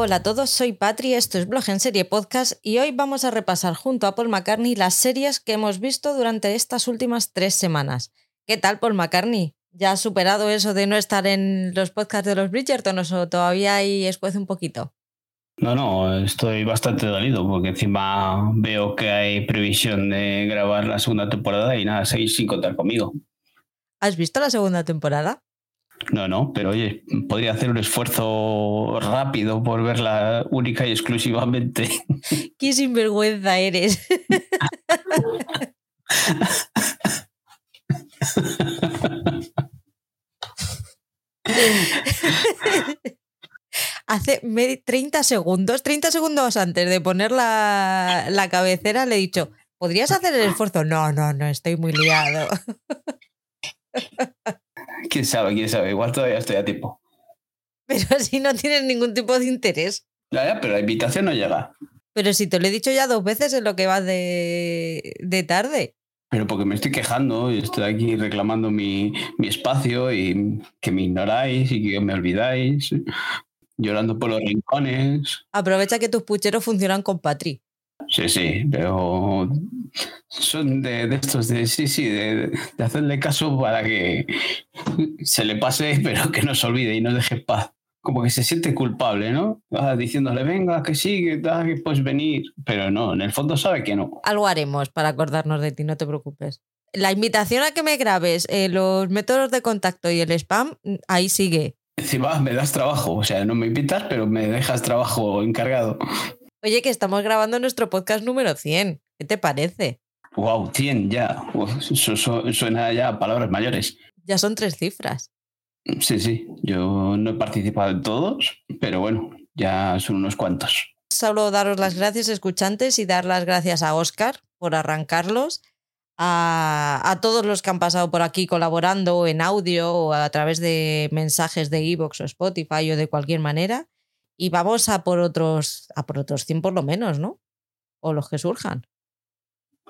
Hola a todos, soy Patri, esto es Blog en Serie Podcast y hoy vamos a repasar junto a Paul McCartney las series que hemos visto durante estas últimas tres semanas. ¿Qué tal, Paul McCartney? ¿Ya has superado eso de no estar en los podcasts de los Bridgerton o todavía hay escuece un poquito? No, no, estoy bastante dolido porque encima veo que hay previsión de grabar la segunda temporada y nada, seguís sin contar conmigo. ¿Has visto la segunda temporada? No, no, pero oye, podría hacer un esfuerzo rápido por verla única y exclusivamente. Qué sinvergüenza eres. Hace 30 segundos, 30 segundos antes de poner la, la cabecera, le he dicho, ¿podrías hacer el esfuerzo? No, no, no, estoy muy liado. quién sabe, quién sabe, igual todavía estoy a tiempo. Pero si no tienes ningún tipo de interés. Ya, ya, pero la invitación no llega. Pero si te lo he dicho ya dos veces en lo que va de, de tarde. Pero porque me estoy quejando y estoy aquí reclamando mi, mi, espacio y que me ignoráis y que me olvidáis, llorando por los rincones. Aprovecha que tus pucheros funcionan con Patri. Sí, sí, pero son de, estos de sí, sí, de, hacerle caso para que se le pase, pero que no se olvide y no deje paz. Como que se siente culpable, ¿no? diciéndole, venga, que sigue, que puedes venir. Pero no, en el fondo sabe que no. Algo haremos para acordarnos de ti, no te preocupes. La invitación a que me grabes eh, los métodos de contacto y el spam, ahí sigue. Encima me das trabajo, o sea, no me invitas, pero me dejas trabajo encargado. Oye, que estamos grabando nuestro podcast número 100. ¿Qué te parece? Wow, 100 ya. suena ya a palabras mayores. Ya son tres cifras. Sí, sí. Yo no he participado en todos, pero bueno, ya son unos cuantos. Solo daros las gracias, escuchantes, y dar las gracias a Oscar por arrancarlos, a, a todos los que han pasado por aquí colaborando en audio o a través de mensajes de Evox o Spotify o de cualquier manera y vamos a por otros, a por otros 100 por lo menos, ¿no? O los que surjan.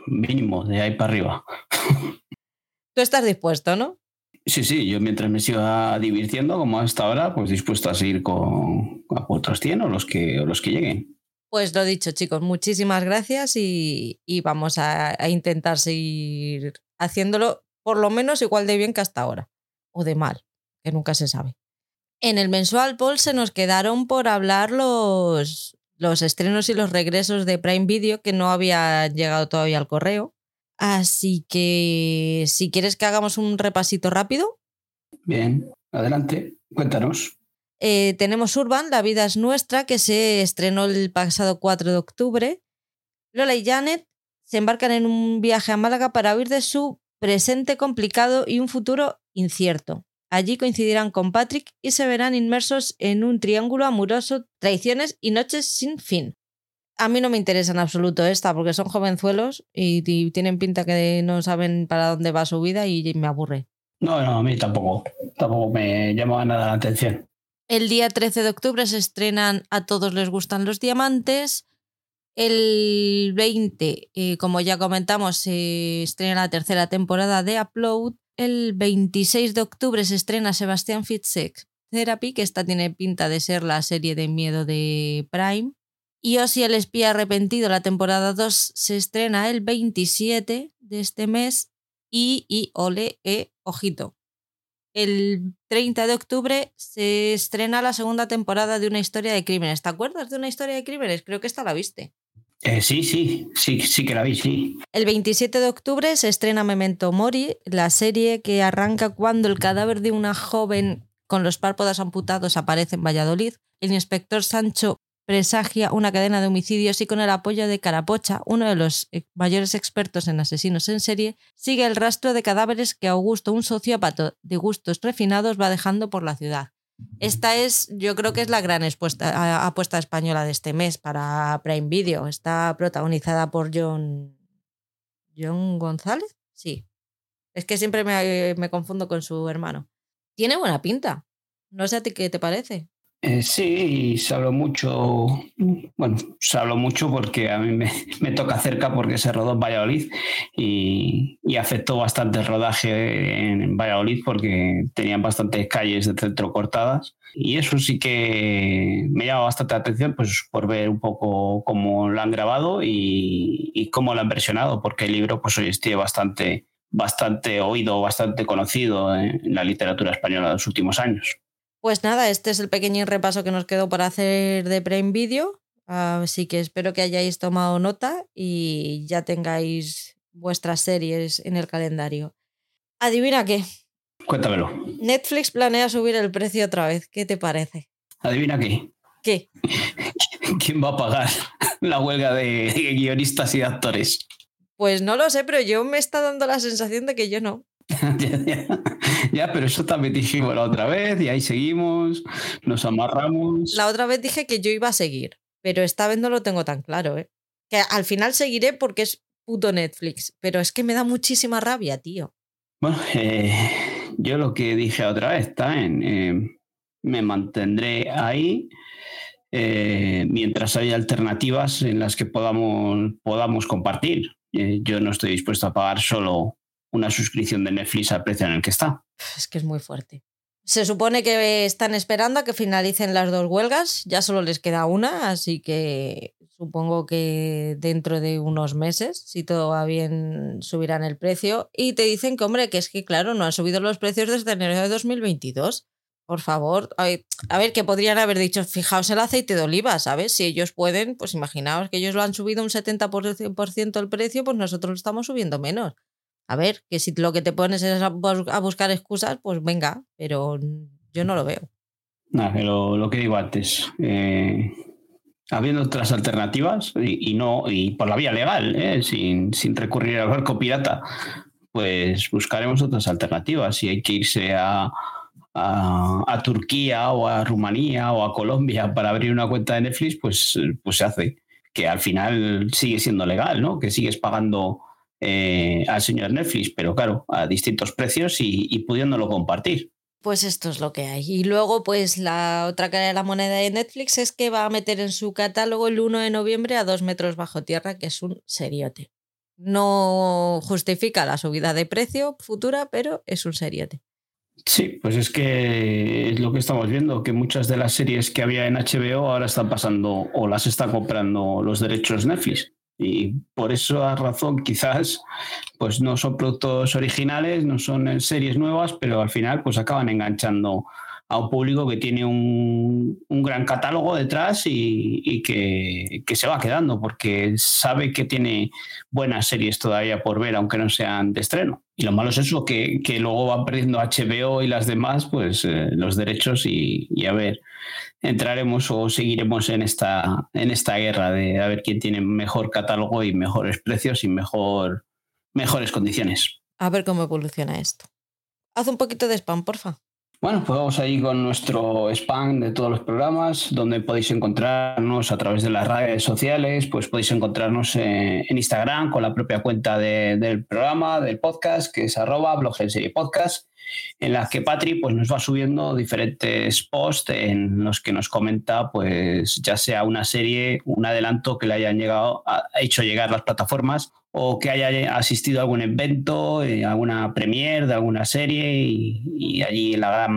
Mínimo, de ahí para arriba. Tú estás dispuesto, ¿no? Sí, sí, yo mientras me siga divirtiendo como hasta ahora, pues dispuesto a seguir con otros 100 o los que, los que lleguen. Pues lo dicho, chicos, muchísimas gracias y, vamos a, a, intentar seguir haciéndolo por lo menos igual de bien que hasta ahora. O de mal, que nunca se sabe. En el mensual Paul se nos quedaron por hablar los, los estrenos y los regresos de Prime Video que no había llegado todavía al correo. Así que si quieres que hagamos un repasito rápido. Bien, adelante, cuéntanos. Eh, tenemos Urban, La vida es nuestra, que se estrenó el pasado 4 de octubre. Lola y Janet se embarcan en un viaje a Málaga para huir de su presente complicado y un futuro incierto. Allí coincidirán con Patrick y se verán inmersos en un triángulo amoroso, traiciones y noches sin fin. A mí no me interesa en absoluto esta porque son jovenzuelos y, tienen pinta que no saben para dónde va su vida y me aburre. No, no, a mí tampoco. Tampoco me llama nada la atención. El día 13 de octubre se estrenan A todos les gustan los diamantes. El 20, eh, como ya comentamos, se estrena la tercera temporada de Upload. El 26 de octubre se estrena Sebastián Fitzek Therapy, que esta tiene pinta de ser la serie de miedo de Prime. Y Osi el espía arrepentido, la temporada 2, se estrena el 27 de este mes. Y, ole, e, ojito. El 30 de octubre se estrena la segunda temporada de Una historia de crímenes. ¿Te acuerdas de Una historia de crímenes? Creo que esta la viste. Eh, sí, sí, sí, sí que la vi, sí. El 27 de octubre se estrena Memento Mori, la serie que arranca cuando el cadáver de una joven con los párpados amputados aparece en Valladolid. El inspector Sancho presagia una cadena de homicidios y con el apoyo de Carapocha, uno de los mayores expertos en asesinos en serie, sigue el rastro de cadáveres que Augusto, un sociópata de gustos refinados, va dejando por la ciudad. Esta es, yo creo que es la gran apuesta española de este mes para Prime Video. Está protagonizada por John. ¿John González? Sí. Es que siempre me, me confundo con su hermano. Tiene buena pinta. No sé a ti qué te parece. Eh, sí, se habló mucho, bueno, se habló mucho porque a mí me, toca cerca porque se rodó en Valladolid y, afectó bastante el rodaje en, Valladolid porque tenían bastantes calles de centro cortadas y eso sí que me llama bastante atención pues por ver un poco cómo lo han grabado y, cómo lo han versionado porque el libro pues hoy esté bastante, bastante oído, bastante conocido en la literatura española de los últimos años. Pues nada, este es el pequeño repaso que nos quedó por hacer de Prime Video. Así que espero que hayáis tomado nota y ya tengáis vuestras series en el calendario. Adivina qué. Cuéntamelo. Netflix planea subir el precio otra vez. ¿Qué te parece? Adivina qué. ¿Qué? ¿Quién va a pagar la huelga de guionistas y de actores? Pues no lo sé, pero yo me está dando la sensación de que yo no. ya, pero eso también dijimos la otra vez y ahí seguimos, nos amarramos. La otra vez dije que yo iba a seguir, pero esta vez no lo tengo tan claro, ¿eh? Que al final seguiré porque es puto Netflix, pero es que me da muchísima rabia, tío. Bueno, eh, yo lo que dije otra vez está en... Eh, me mantendré ahí eh, mientras haya alternativas en las que podamos, podamos compartir. yo no estoy dispuesto a pagar solo una suscripción de Netflix al precio en el que está. Es que es muy fuerte. Se supone que están esperando a que finalicen las dos huelgas, ya solo les queda una, así que supongo que dentro de unos meses, si todo va bien, subirán el precio. Y te dicen que, hombre, que es que, claro, no han subido los precios desde enero de 2022. Por favor, a ver, que podrían haber dicho, fijaos el aceite de oliva, ¿sabes? Si ellos pueden, pues imaginaos que ellos lo han subido un 70% el precio, pues nosotros lo estamos subiendo menos. A ver, que si lo que te pones es a, buscar excusas, pues venga, pero yo no lo veo. Lo, que digo antes. Eh, habiendo otras alternativas y, no y por la vía legal, eh, sin, recurrir al barco pirata, pues buscaremos otras alternativas. Si hay que irse a, a, Turquía o a Rumanía o a Colombia para abrir una cuenta de Netflix, pues, pues se hace. Que al final sigue siendo legal, ¿no? Que sigues pagando eh, al señor Netflix, pero claro, a distintos precios y, pudiéndolo compartir. Pues esto es lo que hay. Y luego, pues la otra cara de la moneda de Netflix es que va a meter en su catálogo el 1 de noviembre a dos metros bajo tierra, que es un seriote. No justifica la subida de precio futura, pero es un seriote. Sí, pues es que es lo que estamos viendo, que muchas de las series que había en HBO ahora están pasando o las están comprando los derechos Netflix. Y por esa razón quizás pues no son productos originales, no son series nuevas, pero al final pues acaban enganchando a un público que tiene un, gran catálogo detrás y, que, se va quedando porque sabe que tiene buenas series todavía por ver, aunque no sean de estreno. Y lo malo es eso, que, luego van perdiendo HBO y las demás, pues eh, los derechos y, a ver, entraremos o seguiremos en esta, en esta guerra de a ver quién tiene mejor catálogo y mejores precios y mejor, mejores condiciones. A ver cómo evoluciona esto. Haz un poquito de spam, porfa. Bueno, pues vamos ahí con nuestro spam de todos los programas, donde podéis encontrarnos a través de las redes sociales, pues podéis encontrarnos en, Instagram con la propia cuenta del programa, del podcast, que es arroba blog en serie podcast, en la que Patri pues, nos va subiendo diferentes posts en los que nos comenta, pues ya sea una serie, un adelanto que le hayan llegado, hecho llegar las plataformas o que haya asistido a algún evento, eh, alguna premier de alguna serie y, allí en la, gran,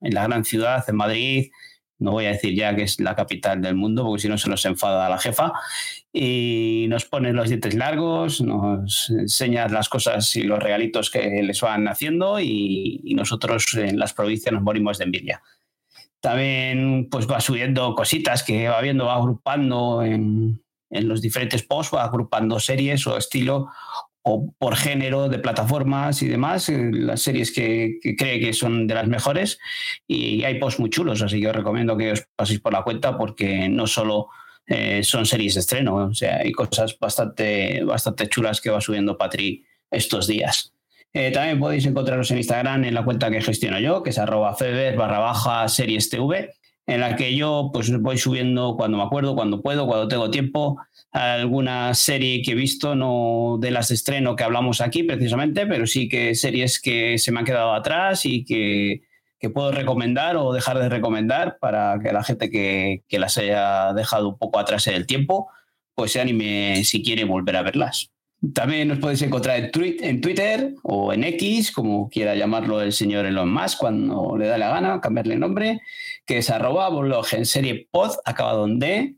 en la gran ciudad, en Madrid, no voy a decir ya que es la capital del mundo, porque si no se nos enfada la jefa, y nos pone los dientes largos, nos enseña las cosas y los regalitos que les van haciendo y, y nosotros en las provincias nos morimos de envidia. También pues va subiendo cositas que va viendo, va agrupando en, en los diferentes posts, agrupando series o estilo o por género de plataformas y demás, eh, las series que, cree que son de las mejores y hay posts muy chulos, así que os recomiendo que os paséis por la cuenta porque no solo eh, son series de estreno, o sea, hay cosas bastante, bastante chulas que va subiendo Patri estos días. Eh, también podéis encontraros en Instagram en la cuenta que gestiono yo, que es arroba feber barra baja series TV en la que yo pues voy subiendo cuando me acuerdo, cuando puedo, cuando tengo tiempo, alguna serie que he visto, no de las de estreno que hablamos aquí precisamente, pero sí que series que se me han quedado atrás y que que puedo recomendar o dejar de recomendar para que la gente que, que las haya dejado un poco atrás en el tiempo, pues se anime si quiere volver a verlas. También nos podéis encontrar en, Twitter o en X, como quiera llamarlo el señor Elon Musk, cuando le da la gana, cambiarle nombre, que es arroba blog en serie pod, acabado en D,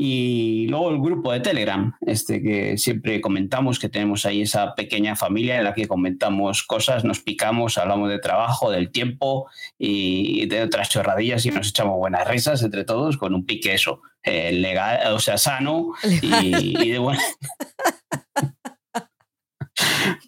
y luego el grupo de Telegram, este que siempre comentamos, que tenemos ahí esa pequeña familia en la que comentamos cosas, nos picamos, hablamos de trabajo, del tiempo y de otras chorradillas y nos echamos buenas risas entre todos con un pique eso, eh, legal, o sea, sano y, de buena...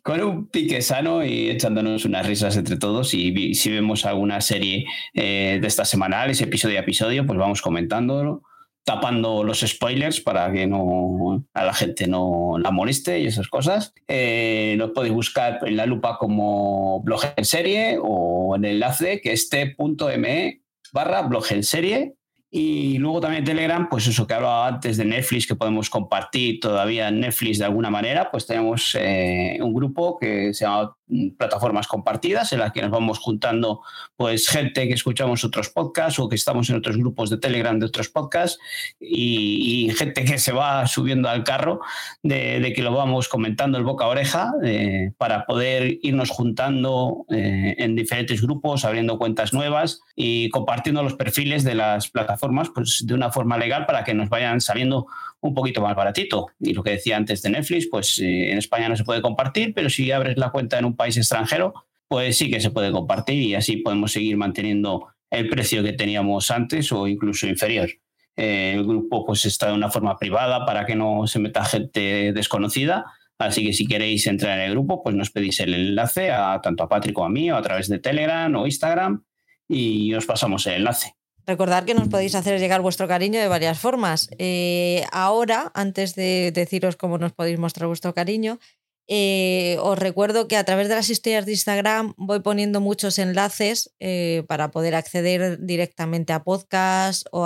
con un pique sano y echándonos unas risas entre todos. Y si vemos alguna serie eh, de estas semanales, episodio a episodio, pues vamos comentándolo tapando los spoilers para que no a la gente no la moleste y esas cosas. Eh, lo podéis buscar en la lupa como blog en serie o en el enlace que es t.me barra blog en serie y luego también Telegram, pues eso que hablaba antes de Netflix, que podemos compartir todavía Netflix de alguna manera, pues tenemos eh, un grupo que se llama Plataformas Compartidas, en las que nos vamos juntando pues gente que escuchamos otros podcasts o que estamos en otros grupos de Telegram de otros podcasts y, gente que se va subiendo al carro de, que lo vamos comentando el boca a oreja eh, para poder irnos juntando eh, en diferentes grupos, abriendo cuentas nuevas y compartiendo los perfiles de las plataformas formas, pues de una forma legal para que nos vayan saliendo un poquito más baratito. Y lo que decía antes de Netflix, pues eh, en España no se puede compartir, pero si abres la cuenta en un país extranjero, pues sí que se puede compartir y así podemos seguir manteniendo el precio que teníamos antes o incluso inferior. Eh, el grupo pues está de una forma privada para que no se meta gente desconocida. Así que si queréis entrar en el grupo, pues nos pedís el enlace a tanto a Patrick como a mí, o a través de Telegram o Instagram, y os pasamos el enlace. Recordad que nos podéis hacer llegar vuestro cariño de varias formas. Eh, ahora, antes de deciros cómo nos podéis mostrar vuestro cariño, eh, os recuerdo que a través de las historias de Instagram voy poniendo muchos enlaces eh, para poder acceder directamente a podcast o, o,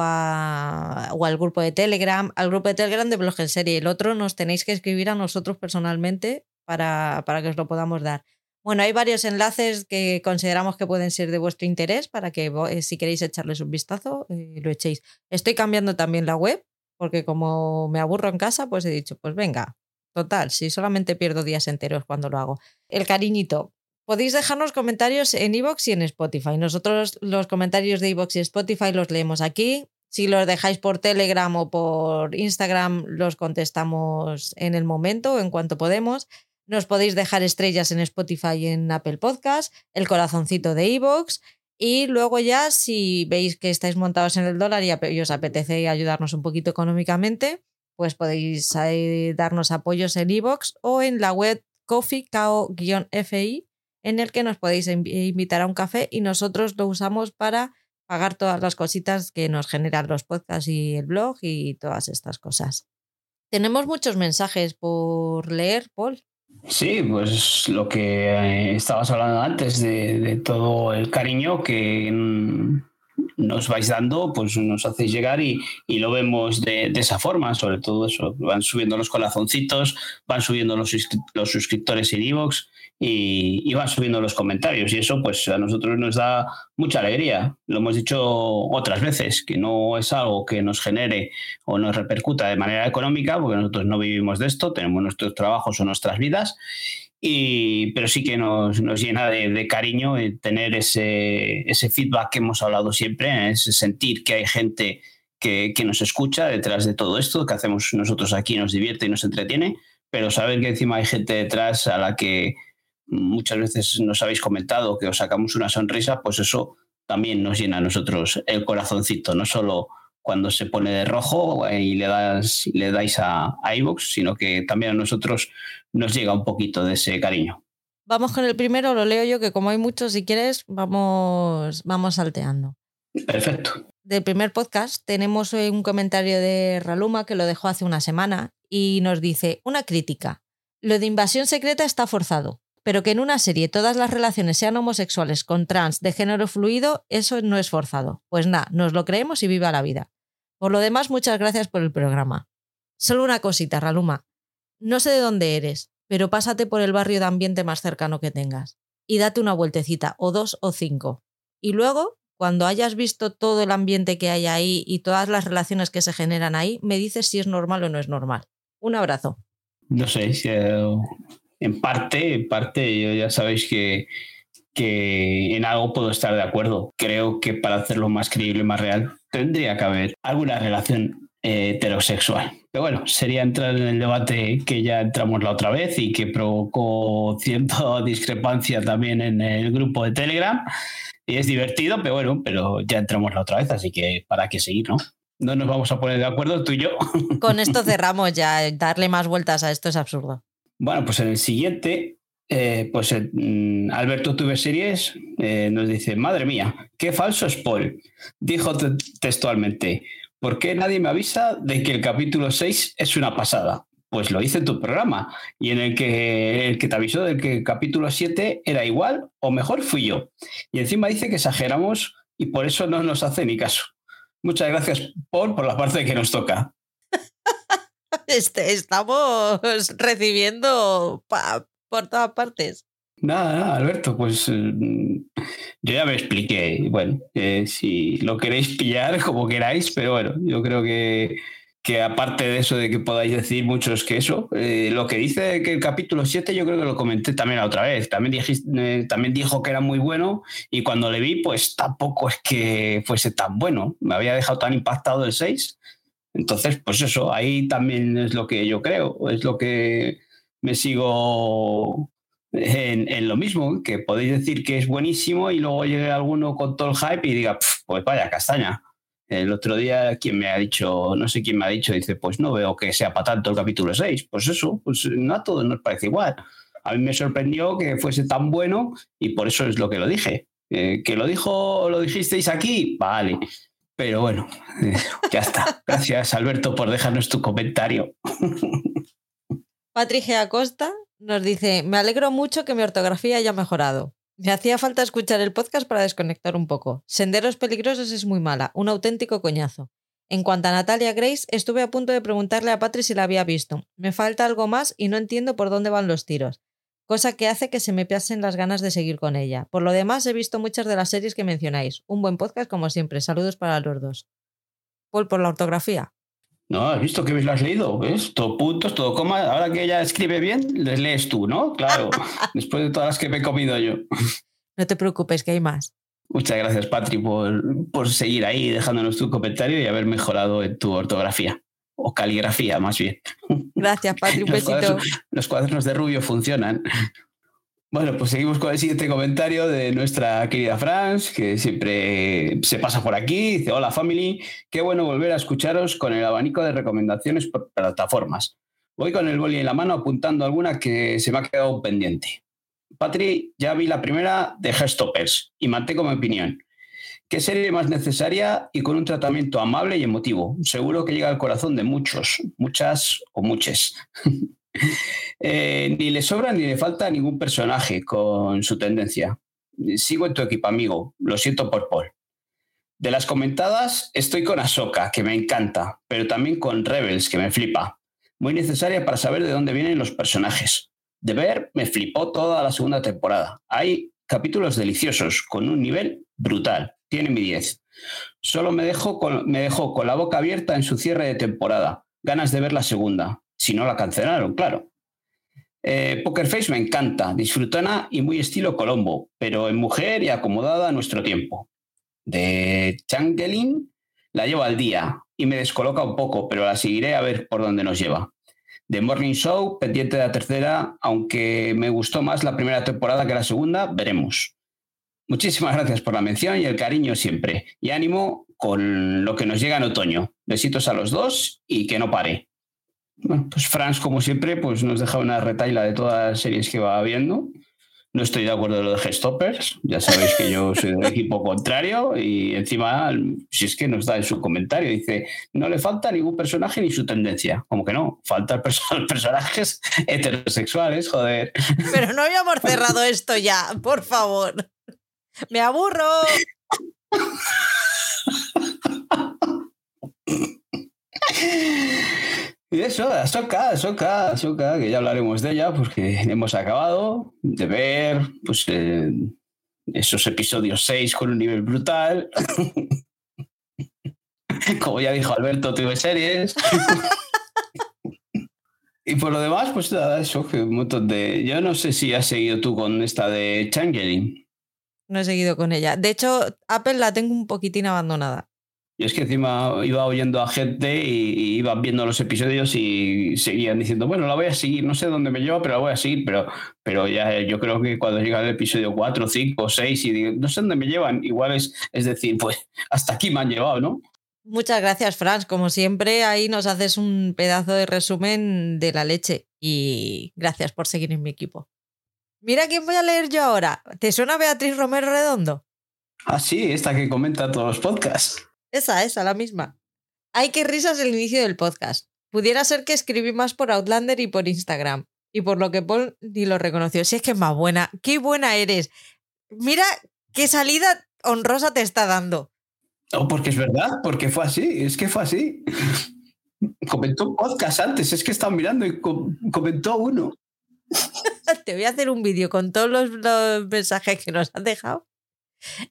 al grupo de Telegram, al grupo de Telegram de Blog en Serie. El otro nos tenéis que escribir a nosotros personalmente para, para que os lo podamos dar. Bueno, hay varios enlaces que consideramos que pueden ser de vuestro interés para que eh, si queréis echarles un vistazo, eh, lo echéis. Estoy cambiando también la web porque como me aburro en casa, pues he dicho, pues venga, total, si solamente pierdo días enteros cuando lo hago. El cariñito. Podéis dejarnos comentarios en iVoox y en Spotify. Nosotros los comentarios de iVoox y Spotify los leemos aquí. Si los dejáis por Telegram o por Instagram, los contestamos en el momento en cuanto podemos. Nos podéis dejar estrellas en Spotify y en Apple Podcast, el corazoncito de Evox. Y luego ya, si veis que estáis montados en el dólar y os apetece ayudarnos un poquito económicamente, pues podéis eh, darnos apoyos en Evox o en la web coffee-fi, en el que nos podéis invitar a un café y nosotros lo usamos para pagar todas las cositas que nos generan los podcasts y el blog y todas estas cosas. Tenemos muchos mensajes por leer, Paul. Sí, pues lo que eh, estabas hablando antes de, todo el cariño que nos vais dando, pues nos hacéis llegar y, lo vemos de, esa forma, sobre todo eso, van subiendo los corazoncitos, van subiendo los, los suscriptores en iVoox y, van subiendo los comentarios. Y eso pues a nosotros nos da mucha alegría. Lo hemos dicho otras veces, que no es algo que nos genere o nos repercuta de manera económica, porque nosotros no vivimos de esto, tenemos nuestros trabajos o nuestras vidas, pero sí que nos, nos llena de, cariño tener ese, ese feedback que hemos hablado siempre, ese sentir que hay gente que, que nos escucha detrás de todo esto que hacemos nosotros aquí, nos divierte y nos entretiene, pero saber que encima hay gente detrás a la que muchas veces nos habéis comentado que os sacamos una sonrisa, pues eso también nos llena a nosotros el corazoncito, no solo cuando se pone de rojo y le, das, le dais a, a sino que también a nosotros nos llega un poquito de ese cariño. Vamos con el primero, lo leo yo, que como hay muchos, si quieres, vamos, vamos salteando. Perfecto. Del primer podcast tenemos un comentario de Raluma que lo dejó hace una semana y nos dice, una crítica. Lo de invasión secreta está forzado pero que en una serie todas las relaciones sean homosexuales con trans de género fluido, eso no es forzado. Pues nada, nos lo creemos y viva la vida. Por lo demás, muchas gracias por el programa. Solo una cosita, Raluma. No sé de dónde eres, pero pásate por el barrio de ambiente más cercano que tengas. Y date una vueltecita, o dos o cinco. Y luego, cuando hayas visto todo el ambiente que hay ahí y todas las relaciones que se generan ahí, me dices si es normal o no es normal. Un abrazo. No sé, eh, en parte, en parte, ya sabéis que, que en algo puedo estar de acuerdo. Creo que para hacerlo más creíble y más real, tendría que haber alguna relación eh, heterosexual. Pero bueno, sería entrar en el debate que ya entramos la otra vez y que provocó cierta discrepancia también en el grupo de Telegram. Y es divertido, pero bueno, pero ya entramos la otra vez, así que para qué seguir, ¿no? No nos vamos a poner de acuerdo tú y yo. Con esto cerramos ya, darle más vueltas a esto es absurdo. Bueno, pues en el siguiente, eh, pues eh, mm, Alberto Tuve Series eh, nos dice, madre mía, qué falso spoil. Dijo textualmente, ¿por qué nadie me avisa de que el capítulo 6 es una pasada? Pues lo hice en tu programa y en el que, el que te avisó de que el capítulo 7 era igual o mejor fui yo. Y encima dice que exageramos y por eso no nos hace ni caso. Muchas gracias, Paul, por la parte que nos toca. Este, estamos recibiendo por todas partes. Nada, nada, Alberto, pues mm, yo ya me expliqué. Bueno, eh, si lo queréis pillar como queráis, pero bueno, yo creo que, que aparte de eso de que podáis decir muchos que eso, eh, lo que dice que el capítulo 7 yo creo que lo comenté también la otra vez. También, dijiste, eh, también dijo que era muy bueno y cuando le vi, pues tampoco es que fuese tan bueno. Me había dejado tan impactado el 6. Entonces, pues eso, ahí también es lo que yo creo, es lo que me sigo en, lo mismo, que podéis decir que es buenísimo y luego llegue alguno con todo el hype y diga, pues vaya castaña. El otro día, quien me ha dicho, no sé quién me ha dicho, dice, pues no veo que sea para tanto el capítulo 6. Pues eso, pues no a todos nos parece igual. A mí me sorprendió que fuese tan bueno y por eso es lo que lo dije. Eh, que lo dijo, lo dijisteis aquí, vale. Pero bueno, eh, ya está. Gracias, Alberto, por dejarnos tu comentario. Patricia Acosta nos dice, me alegro mucho que mi ortografía haya mejorado. Me hacía falta escuchar el podcast para desconectar un poco. Senderos peligrosos es muy mala, un auténtico coñazo. En cuanto a Natalia Grace, estuve a punto de preguntarle a Patri si la había visto. Me falta algo más y no entiendo por dónde van los tiros, cosa que hace que se me pasen las ganas de seguir con ella. Por lo demás, he visto muchas de las series que mencionáis. Un buen podcast como siempre. Saludos para los dos. Paul, por la ortografía. No, has visto que lo has leído, ¿ves? Todo puntos, todo coma. Ahora que ella escribe bien, les lees tú, ¿no? Claro, después de todas las que me he comido yo. No te preocupes, que hay más. Muchas gracias, Patri, por, por seguir ahí dejándonos tu comentario y haber mejorado en tu ortografía. O caligrafía, más bien. Gracias, Patri, un besito. los cuadernos de Rubio funcionan. Bueno, pues seguimos con el siguiente comentario de nuestra querida Franz, que siempre se pasa por aquí. Dice, hola family, qué bueno volver a escucharos con el abanico de recomendaciones por plataformas. Voy con el boli en la mano apuntando alguna que se me ha quedado pendiente. Patri, ya vi la primera de Herstoppers y mantengo mi opinión. ¿Qué serie más necesaria y con un tratamiento amable y emotivo? Seguro que llega al corazón de muchos, muchas o muchas. Eh, ni le sobra ni le falta ningún personaje con su tendencia. Sigo en tu equipo, amigo. Lo siento por Paul. De las comentadas, estoy con Ahsoka, que me encanta, pero también con Rebels, que me flipa. Muy necesaria para saber de dónde vienen los personajes. De ver, me flipó toda la segunda temporada. Hay capítulos deliciosos, con un nivel brutal. Tiene mi 10. Solo me dejó, me dejó con la boca abierta en su cierre de temporada. Ganas de ver la segunda si no la cancelaron, claro. Eh, Poker Face me encanta, disfrutona y muy estilo Colombo, pero en mujer y acomodada a nuestro tiempo. De Changeling la llevo al día y me descoloca un poco, pero la seguiré a ver por dónde nos lleva. De Morning Show, pendiente de la tercera, aunque me gustó más la primera temporada que la segunda, veremos. Muchísimas gracias por la mención y el cariño siempre. Y ánimo con lo que nos llega en otoño. Besitos a los dos y que no pare. Bueno, pues Franz, como siempre, pues nos deja una retaila de todas las series que va viendo. No estoy de acuerdo en lo de Gestoppers, ya sabéis que yo soy del equipo contrario y encima, si es que nos da en su comentario, dice, no le falta ningún personaje ni su tendencia. Como que no, faltan personajes heterosexuales, joder. Pero no habíamos cerrado esto ya, por favor. Me aburro. Y eso, Ahsoka, Ahsoka, Ahsoka, que ya hablaremos de ella, porque hemos acabado de ver, pues, eh, esos episodios 6 con un nivel brutal. Como ya dijo Alberto, tuve series. y por lo demás, pues nada, eso, que un montón de. Yo no sé si has seguido tú con esta de Changeling. No he seguido con ella. De hecho, Apple la tengo un poquitín abandonada. Y es que encima iba oyendo a gente y, iba viendo los episodios y seguían diciendo, bueno, la voy a seguir, no sé dónde me lleva, pero la voy a seguir, pero, pero ya yo creo que cuando llega el episodio 4, 5, 6 y digo, no sé dónde me llevan, igual es, es decir, pues hasta aquí me han llevado, ¿no? Muchas gracias, Franz. Como siempre, ahí nos haces un pedazo de resumen de la leche y gracias por seguir en mi equipo. Mira quién voy a leer yo ahora. ¿Te suena Beatriz Romero Redondo? Ah, sí, esta que comenta todos los podcasts. Esa, esa, la misma. Ay, qué risas el inicio del podcast. Pudiera ser que escribí más por Outlander y por Instagram. Y por lo que Paul ni lo reconoció. Si es que es más buena. ¡Qué buena eres! Mira qué salida honrosa te está dando. Oh, porque es verdad, porque fue así. Es que fue así. Comentó un podcast antes. Es que estaba mirando y comentó uno. Te voy a hacer un vídeo con todos los, los mensajes que nos han dejado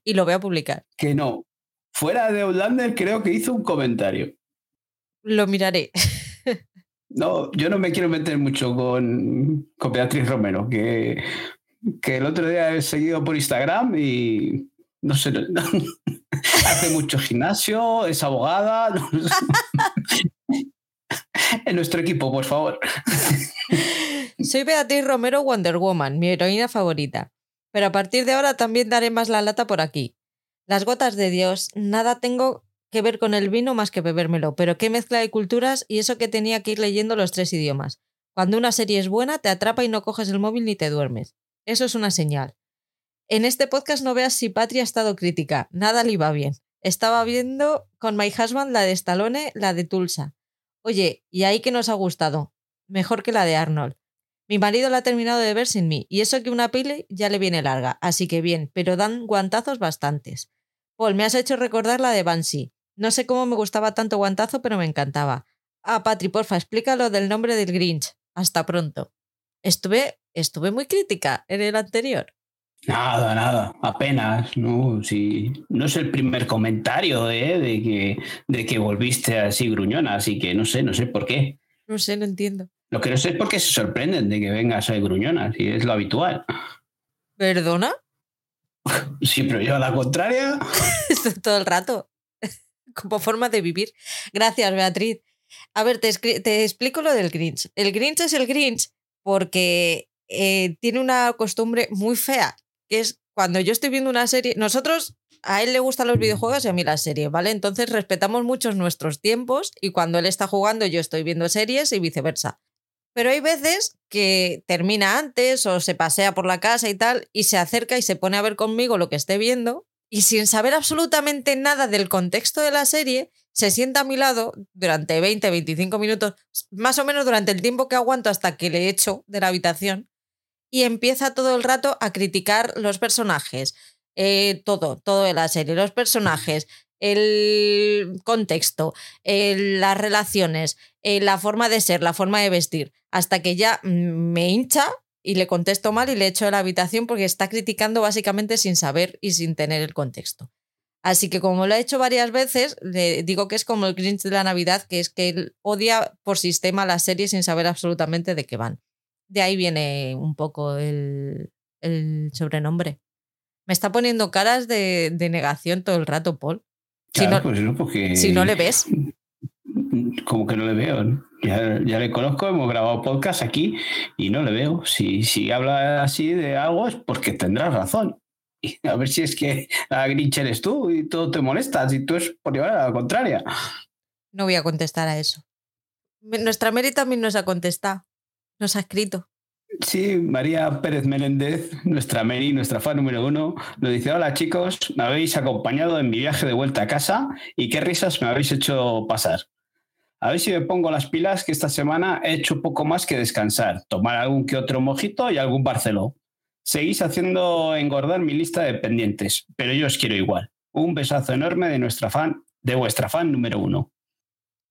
y lo voy a publicar. Que no, Fuera de Outlander, creo que hizo un comentario. Lo miraré. No, yo no me quiero meter mucho con, con Beatriz Romero, que, que el otro día he seguido por Instagram y no sé, hace mucho gimnasio, es abogada. en nuestro equipo, por favor. Soy Beatriz Romero Wonder Woman, mi heroína favorita. Pero a partir de ahora también daré más la lata por aquí. Las gotas de Dios, nada tengo que ver con el vino más que bebérmelo, pero qué mezcla de culturas y eso que tenía que ir leyendo los tres idiomas. Cuando una serie es buena, te atrapa y no coges el móvil ni te duermes. Eso es una señal. En este podcast no veas si Patria ha estado crítica, nada le iba bien. Estaba viendo con My Husband la de Stallone, la de Tulsa. Oye, ¿y ahí que nos ha gustado? Mejor que la de Arnold. Mi marido la ha terminado de ver sin mí, y eso que una pile ya le viene larga, así que bien, pero dan guantazos bastantes. Paul, me has hecho recordar la de Banshee. No sé cómo me gustaba tanto guantazo, pero me encantaba. Ah, Patri, porfa, explícalo del nombre del Grinch. Hasta pronto. Estuve, estuve muy crítica en el anterior. Nada, nada, apenas, no, sí. No es el primer comentario ¿eh? de, que, de que volviste así gruñona, así que no sé, no sé por qué. No sé, no entiendo. Lo que no sé es por qué se sorprenden de que vengas a gruñona, si es lo habitual. ¿Perdona? Sí, pero yo a la contraria. Todo el rato. Como forma de vivir. Gracias, Beatriz. A ver, te, te explico lo del Grinch. El Grinch es el Grinch porque eh, tiene una costumbre muy fea, que es cuando yo estoy viendo una serie, nosotros a él le gustan los videojuegos y a mí las series, ¿vale? Entonces respetamos muchos nuestros tiempos y cuando él está jugando yo estoy viendo series y viceversa. Pero hay veces que termina antes o se pasea por la casa y tal y se acerca y se pone a ver conmigo lo que esté viendo y sin saber absolutamente nada del contexto de la serie, se sienta a mi lado durante 20, 25 minutos, más o menos durante el tiempo que aguanto hasta que le echo de la habitación y empieza todo el rato a criticar los personajes, eh, todo, todo de la serie, los personajes, el contexto, las relaciones, eh, la forma de ser, la forma de vestir, hasta que ya me hincha y le contesto mal y le echo de la habitación porque está criticando básicamente sin saber y sin tener el contexto. Así que como lo ha hecho varias veces, le digo que es como el Grinch de la Navidad, que es que él odia por sistema las series sin saber absolutamente de qué van. De ahí viene un poco el, sobrenombre. Me está poniendo caras de, de negación todo el rato, Paul si, no, pues porque... si no le ves. Como que no le veo. Ya, ya, le conozco, hemos grabado podcast aquí y no le veo. Si, si habla así de algo es porque tendrás razón. Y a ver si es que la Grinch eres tú y todo te molesta, si tú es por llevar a la contraria. No voy a contestar a eso. Nuestra Mary también nos ha contestado, nos ha escrito. Sí, María Pérez Meléndez, nuestra Mary, nuestra fan número uno, nos dice, hola chicos, me habéis acompañado en mi viaje de vuelta a casa y qué risas me habéis hecho pasar. A ver si me pongo las pilas que esta semana he hecho poco más que descansar, tomar algún que otro mojito y algún barceló. Seguís haciendo engordar mi lista de pendientes, pero yo os quiero igual. Un besazo enorme de nuestra fan, de vuestra fan número uno.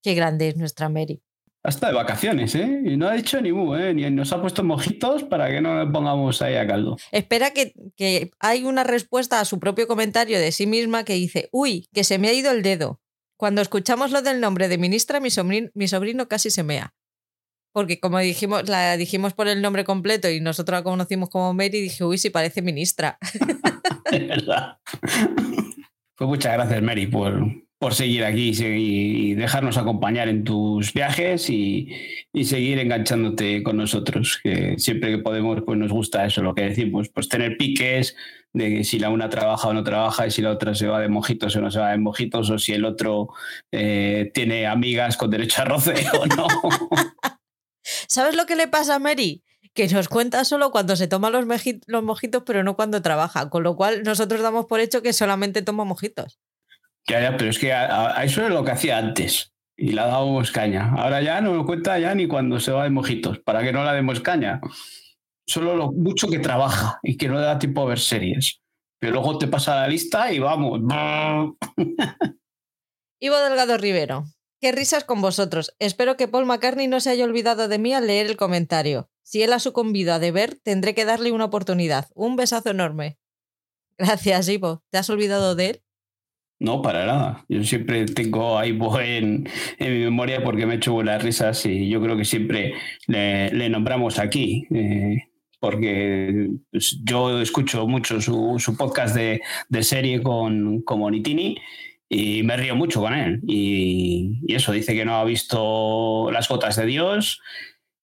Qué grande es nuestra Mary. Hasta de vacaciones, ¿eh? Y no ha dicho ni mu, ¿eh? Ni nos ha puesto mojitos para que no le pongamos ahí a caldo. Espera que, que hay una respuesta a su propio comentario de sí misma que dice, uy, que se me ha ido el dedo. Cuando escuchamos lo del nombre de ministra, mi sobrino, mi sobrino casi se mea. Porque como dijimos, la dijimos por el nombre completo y nosotros la conocimos como Mary, dije, uy, sí parece ministra. Es verdad. Pues muchas gracias, Mary, por, por seguir aquí y dejarnos acompañar en tus viajes y, seguir enganchándote con nosotros, que siempre que podemos, pues nos gusta eso, lo que decimos, pues tener piques de si la una trabaja o no trabaja y si la otra se va de mojitos o no se va de mojitos o si el otro eh, tiene amigas con derecho a roce o no. ¿Sabes lo que le pasa a Mary? Que nos cuenta solo cuando se toma los, los mojitos, pero no cuando trabaja. Con lo cual, nosotros damos por hecho que solamente toma mojitos. Ya, ya, pero es que a, eso es lo que hacía antes. Y la dábamos caña. Ahora ya no lo cuenta ya ni cuando se va de mojitos, para que no la demos caña. Solo lo mucho que trabaja y que no le da tiempo a ver series. Pero luego te pasa la lista y vamos. Ivo Delgado Rivero. Qué risas con vosotros. Espero que Paul McCartney no se haya olvidado de mí al leer el comentario. Si él ha sucumbido a deber, tendré que darle una oportunidad. Un besazo enorme. Gracias, Ivo. ¿Te has olvidado de él? No, para nada. Yo siempre tengo a Ivo en, mi memoria porque me he hecho buenas risas y yo creo que siempre le, nombramos aquí. Eh, porque pues, yo escucho mucho su, su podcast de, serie con, con Monitini y me río mucho con él. Y, y, eso, dice que no ha visto Las Gotas de Dios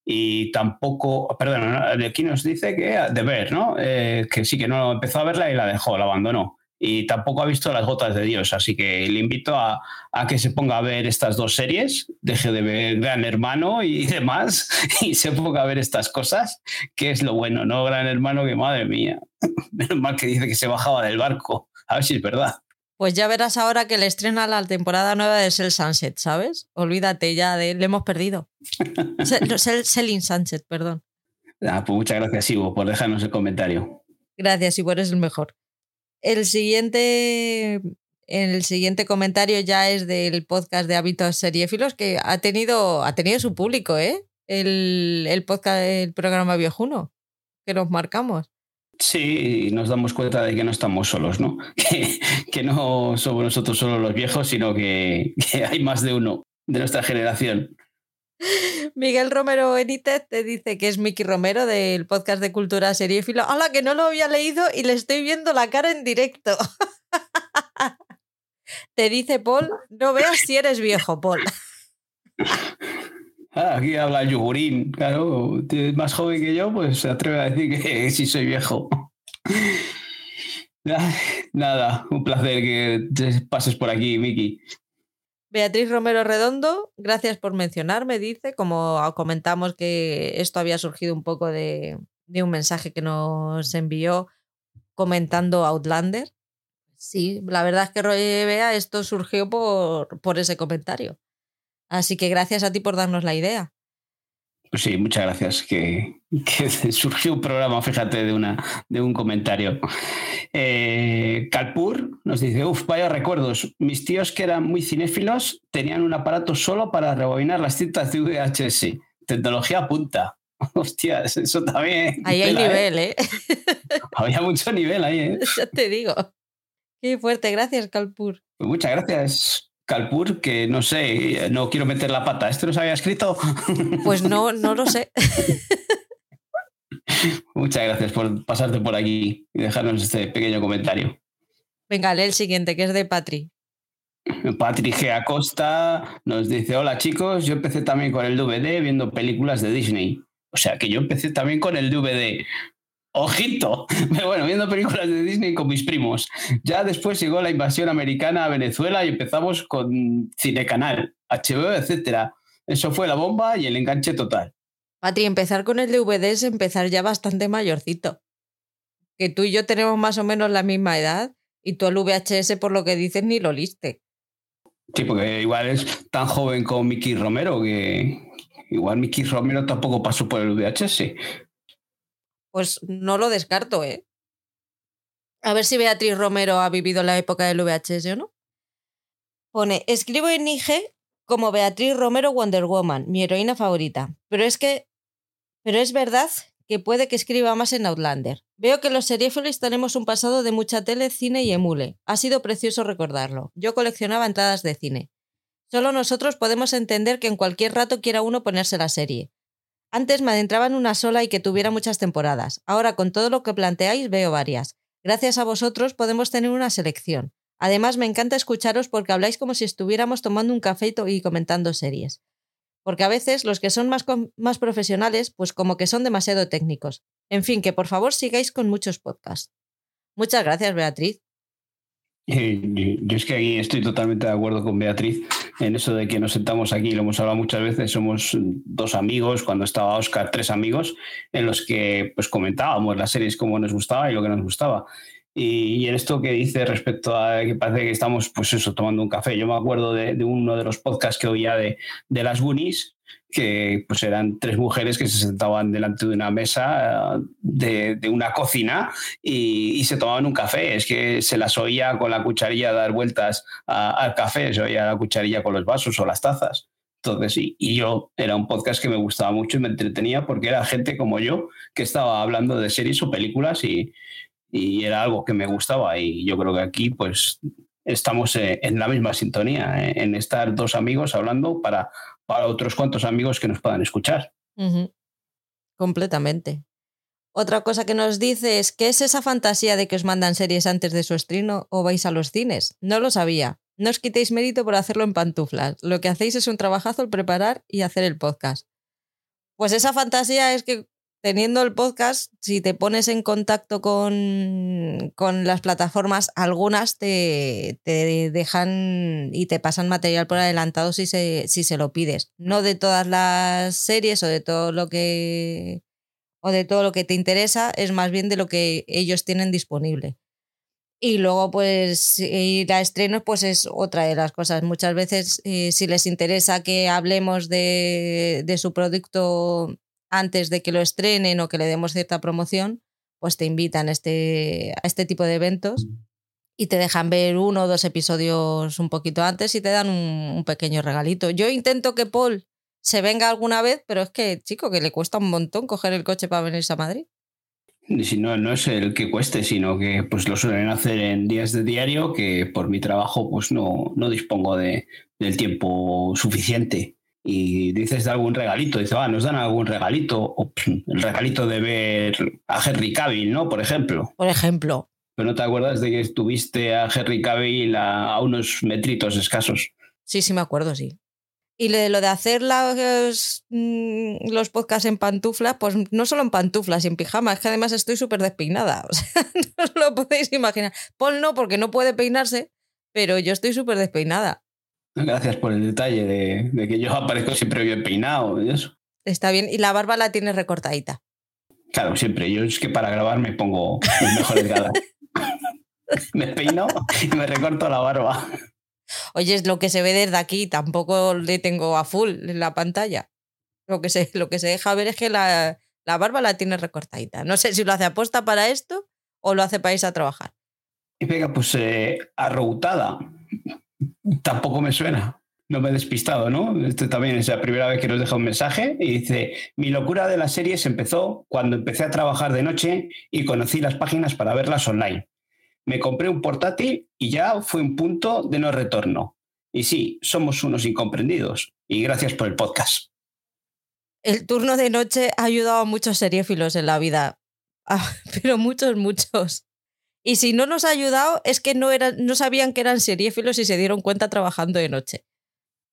y tampoco, perdón, aquí nos dice que de ver, ¿no? Eh, que sí, que no empezó a verla y la dejó, la abandonó. Y tampoco ha visto Las Gotas de Dios, así que le invito a, a que se ponga a ver estas dos series, deje de ver Gran Hermano y demás, y se ponga a ver estas cosas, que es lo bueno, ¿no? Gran Hermano, que madre mía, menos mal que dice que se bajaba del barco, a ver si es verdad. Pues ya verás ahora que le estrena la temporada nueva de Cell Sunset, ¿sabes? Olvídate ya de le hemos perdido. Selling Sunset, perdón. Ah, pues muchas gracias, Ivo, por dejarnos el comentario. Gracias, Ivo, eres el mejor. El siguiente, el siguiente comentario ya es del podcast de Hábitos Seriéfilos, que ha tenido, ha tenido su público, ¿eh? El, el podcast, el programa Viejuno, que nos marcamos. Sí, nos damos cuenta de que no estamos solos, ¿no? Que, no somos nosotros solo los viejos, sino que, hay más de uno de nuestra generación. Miguel Romero Benítez te dice que es Miki Romero del podcast de Cultura Seriéfilo. ¡Hala, que no lo había leído y le estoy viendo la cara en directo! te dice Paul, no veas si eres viejo, Paul. Ah, aquí habla el Yugurín, claro, más joven que yo, pues se atreve a decir que sí soy viejo. Nada, un placer que pases por aquí, Miki. Beatriz Romero Redondo, gracias por mencionarme, dice, como comentamos que esto había surgido un poco de, un mensaje que nos envió comentando Outlander. Sí, la verdad es que Bea, esto surgió por ese comentario. Así que gracias a ti por darnos la idea. Pues sí, muchas gracias. Que, que, surgió un programa, fíjate, de, una, de un comentario. Eh, Calpur nos dice, uff, vaya recuerdos. Mis tíos que eran muy cinéfilos tenían un aparato solo para rebobinar las cintas de VHS. Tecnología punta. Hostias, eso también. Ahí hay nivel, ¿eh? Había mucho nivel ahí, ¿eh? Ya te digo. Qué fuerte, gracias, Calpur. Pues muchas gracias. Calpur, que no sé, no quiero meter la pata. ¿Este nos había escrito? Pues no, no lo sé. Muchas gracias por pasarte por aquí y dejarnos este pequeño comentario. Venga, lee el siguiente, que es de Patri. Patri G. Acosta nos dice: Hola chicos, yo empecé también con el DVD viendo películas de Disney. O sea que yo empecé también con el DVD. Ojito, pero bueno, viendo películas de Disney con mis primos. Ya después llegó la invasión americana a Venezuela y empezamos con Cinecanal, HBO, etcétera. Eso fue la bomba y el enganche total. Patri, empezar con el DVD es empezar ya bastante mayorcito. Que tú y yo tenemos más o menos la misma edad y tú el VHS, por lo que dices, ni lo liste. Sí, porque igual es tan joven como Mickey Romero que igual Mickey Romero tampoco pasó por el VHS. Pues no lo descarto, ¿eh? A ver si Beatriz Romero ha vivido la época del VHS o no. Pone, escribo en IG como Beatriz Romero Wonder Woman, mi heroína favorita. Pero es que. Pero es verdad que puede que escriba más en Outlander. Veo que los seriéfilos tenemos un pasado de mucha tele, cine y emule. Ha sido precioso recordarlo. Yo coleccionaba entradas de cine. Solo nosotros podemos entender que en cualquier rato quiera uno ponerse la serie. Antes me adentraba en una sola y que tuviera muchas temporadas. Ahora, con todo lo que planteáis, veo varias. Gracias a vosotros podemos tener una selección. Además, me encanta escucharos porque habláis como si estuviéramos tomando un café y comentando series. Porque a veces los que son más, más profesionales, pues como que son demasiado técnicos. En fin, que por favor sigáis con muchos podcasts. Muchas gracias, Beatriz. Eh, yo es que aquí estoy totalmente de acuerdo con Beatriz en eso de que nos sentamos aquí, lo hemos hablado muchas veces, somos dos amigos, cuando estaba Oscar, tres amigos, en los que pues comentábamos las series como nos gustaba y lo que nos gustaba. Y, en esto que dice respecto a que parece que estamos, pues eso, tomando un café. Yo me acuerdo de, uno de los podcasts que oía de, de las Goonies, que pues eran tres mujeres que se sentaban delante de una mesa eh, de, una cocina y, se tomaban un café. Es que se las oía con la cucharilla dar vueltas al café, se oía la cucharilla con los vasos o las tazas. Entonces, sí, y yo era un podcast que me gustaba mucho y me entretenía porque era gente como yo que estaba hablando de series o películas y, y era algo que me gustaba y yo creo que aquí pues estamos eh, en la misma sintonía, eh, en estar dos amigos hablando para, para otros cuantos amigos que nos puedan escuchar. Completamente. Otra cosa que nos dice es, ¿qué es esa fantasía de que os mandan series antes de su estreno o vais a los cines? No lo sabía. No os quitéis mérito por hacerlo en pantuflas. Lo que hacéis es un trabajazo el preparar y hacer el podcast. Pues esa fantasía es que teniendo el podcast, si te pones en contacto con, con las plataformas, algunas te, te, dejan y te pasan material por adelantado si se, si se lo pides. No de todas las series o de todo lo que o de todo lo que te interesa, es más bien de lo que ellos tienen disponible. Y luego, pues, ir a estrenos, pues es otra de las cosas. Muchas veces, eh, si les interesa que hablemos de, de su producto antes de que lo estrenen o que le demos cierta promoción, pues te invitan a este, a este tipo de eventos y te dejan ver uno o dos episodios un poquito antes y te dan un, pequeño regalito. Yo intento que Paul se venga alguna vez, pero es que, chico, que le cuesta un montón coger el coche para venirse a Madrid. Si no, no es el que cueste, sino que pues lo suelen hacer en días de diario que por mi trabajo pues no, no dispongo de, del tiempo suficiente y dices de algún regalito, dice, ah, nos dan algún regalito, o el regalito de ver a Henry Cavill, ¿no? Por ejemplo. Por ejemplo. Pero no te acuerdas de que estuviste a Henry Cavill a, unos metritos escasos. Sí, sí me acuerdo, sí. Y lo de hacer los, mm, los podcasts en pantuflas, pues no solo en pantuflas y en pijama, es que además estoy súper despeinada. O sea, no os lo podéis imaginar. Paul no, porque no puede peinarse, pero yo estoy súper despeinada. Gracias por el detalle de, que yo aparezco siempre bien peinado y eso. Está bien. Y la barba la tienes recortadita. Claro, siempre. Yo es que para grabar me pongo mis mejores galas. me peino y me recorto la barba. Oye, es lo que se ve desde aquí. Tampoco le tengo a full en la pantalla. Lo que se, lo que se deja ver es que la, la barba la tiene recortadita. No sé si lo hace aposta para esto o lo hace para irse a trabajar. Y venga, pues eh, arroutada. Tampoco me suena. No me he despistado, ¿no? Este también es la primera vez que nos deja un mensaje y dice, mi locura de las series empezó cuando empecé a trabajar de noche y conocí las páginas para verlas online. Me compré un portátil y ya fue un punto de no retorno. Y sí, somos unos incomprendidos. Y gracias por el podcast. El turno de noche ha ayudado a muchos seriéfilos en la vida. Ah, pero muchos, muchos. Y si no nos ha ayudado, es que no, eran, no sabían que eran seriéfilos y se dieron cuenta trabajando de noche.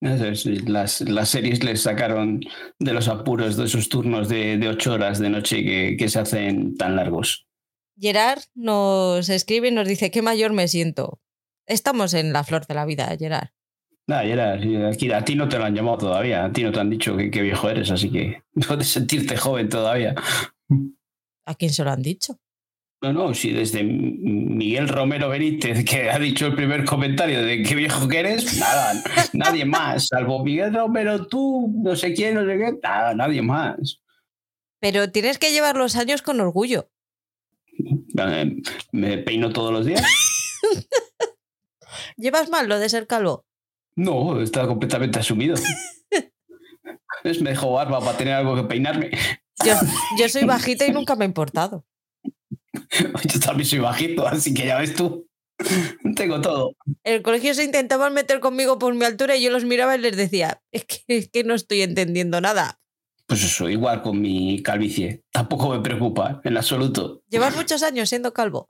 Las, las series les sacaron de los apuros de esos turnos de, de ocho horas de noche que, que, se hacen tan largos. Gerard nos escribe y nos dice, qué mayor me siento. Estamos en la flor de la vida, Gerard. Nah, Gerard, aquí, a ti no te lo han llamado todavía, a ti no te han dicho que, viejo eres, así que puedes sentirte joven todavía. ¿A quién se lo han dicho? No, no, si desde Miguel Romero Benítez, que ha dicho el primer comentario de qué viejo que eres, nada, nadie más, salvo Miguel Romero, tú, no sé quién, no sé qué, nada, nadie más. Pero tienes que llevar los años con orgullo. Me peino todos los días. ¿Llevas mal lo de ser calvo? No, está completamente asumido. Es me dejó barba para tener algo que peinarme. Yo, yo soy bajita y nunca me ha importado. Yo también soy bajito, así que ya ves tú. Tengo todo. En el colegio se intentaban meter conmigo por mi altura y yo los miraba y les decía, es que, es que no estoy entendiendo nada. Pues eso, igual con mi calvicie. Tampoco me preocupa, en absoluto. Llevas muchos años siendo calvo.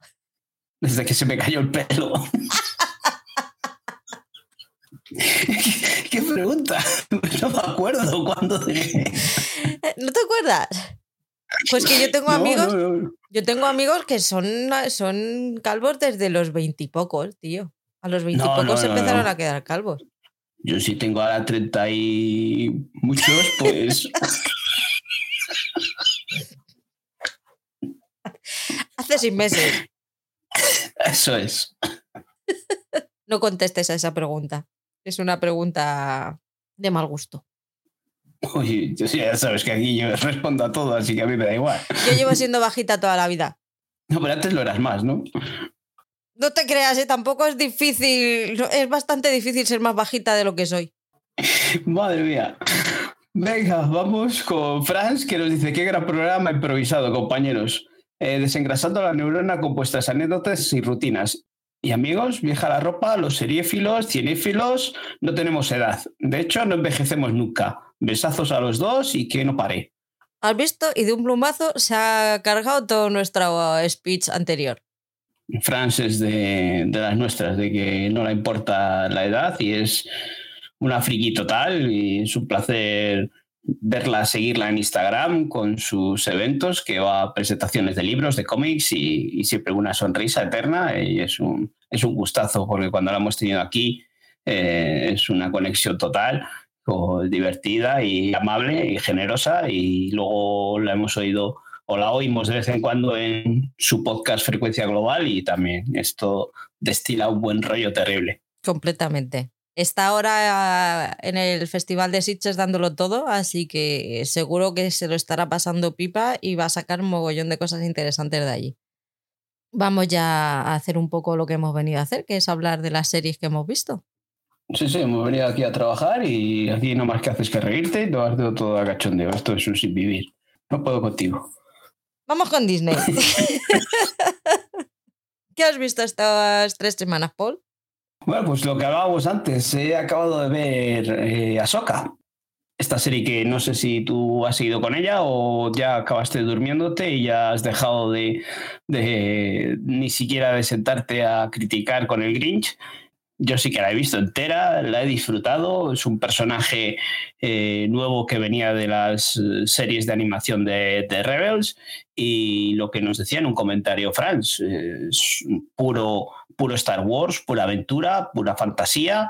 Desde que se me cayó el pelo. ¿Qué pregunta? No me acuerdo cuándo. de- ¿No te acuerdas? Pues que yo tengo amigos, no, no. yo tengo amigos que son, son calvos desde los veintipocos, tío. A los veintipocos se empezaron a quedar calvos. Yo sí tengo ahora 30 y muchos, pues Hace seis meses. eso es. No contestes a esa pregunta. Es una pregunta de mal gusto. Oye, ya sabes que aquí yo respondo a todo, así que a mí me da igual. Yo llevo siendo bajita toda la vida. No, pero antes lo eras más, ¿no? No te creas, ¿eh? tampoco es difícil. Es bastante difícil ser más bajita de lo que soy. Madre mía. Venga, vamos con Franz, que nos dice, qué gran programa improvisado, compañeros. Eh, desengrasando la neurona con vuestras anécdotas y rutinas. Y amigos, vieja la ropa, los seriéfilos, cinéfilos, no tenemos edad. De hecho, no envejecemos nunca. Besazos a los dos y que no pare. ¿Has visto? Y de un plumazo se ha cargado todo nuestro uh, speech anterior. Franz es de, de las nuestras, de que no le importa la edad y es una friki total y es un placer verla, seguirla en Instagram con sus eventos, que va a presentaciones de libros, de cómics y, y siempre una sonrisa eterna y es un, es un gustazo porque cuando la hemos tenido aquí eh, es una conexión total, divertida y amable y generosa y luego la hemos oído o la oímos de vez en cuando en su podcast Frecuencia Global y también esto destila un buen rollo terrible. Completamente. Está ahora uh, en el Festival de Sitges dándolo todo, así que seguro que se lo estará pasando pipa y va a sacar un mogollón de cosas interesantes de allí. Vamos ya a hacer un poco lo que hemos venido a hacer, que es hablar de las series que hemos visto. Sí, sí, hemos venido aquí a trabajar y aquí no más que haces que reírte y tomarte todo a cachondeo. Esto es un sin vivir. No puedo contigo. Vamos con Disney. ¿Qué has visto estas tres semanas, Paul? Bueno, pues lo que hablábamos antes, he acabado de ver eh, Ahsoka. Esta serie que no sé si tú has seguido con ella o ya acabaste durmiéndote y ya has dejado de, de ni siquiera de sentarte a criticar con el Grinch. Yo sí que la he visto entera, la he disfrutado. Es un personaje eh, nuevo que venía de las eh, series de animación de, de, Rebels y lo que nos decía en un comentario Franz, eh, es puro, puro Star Wars, pura aventura, pura fantasía.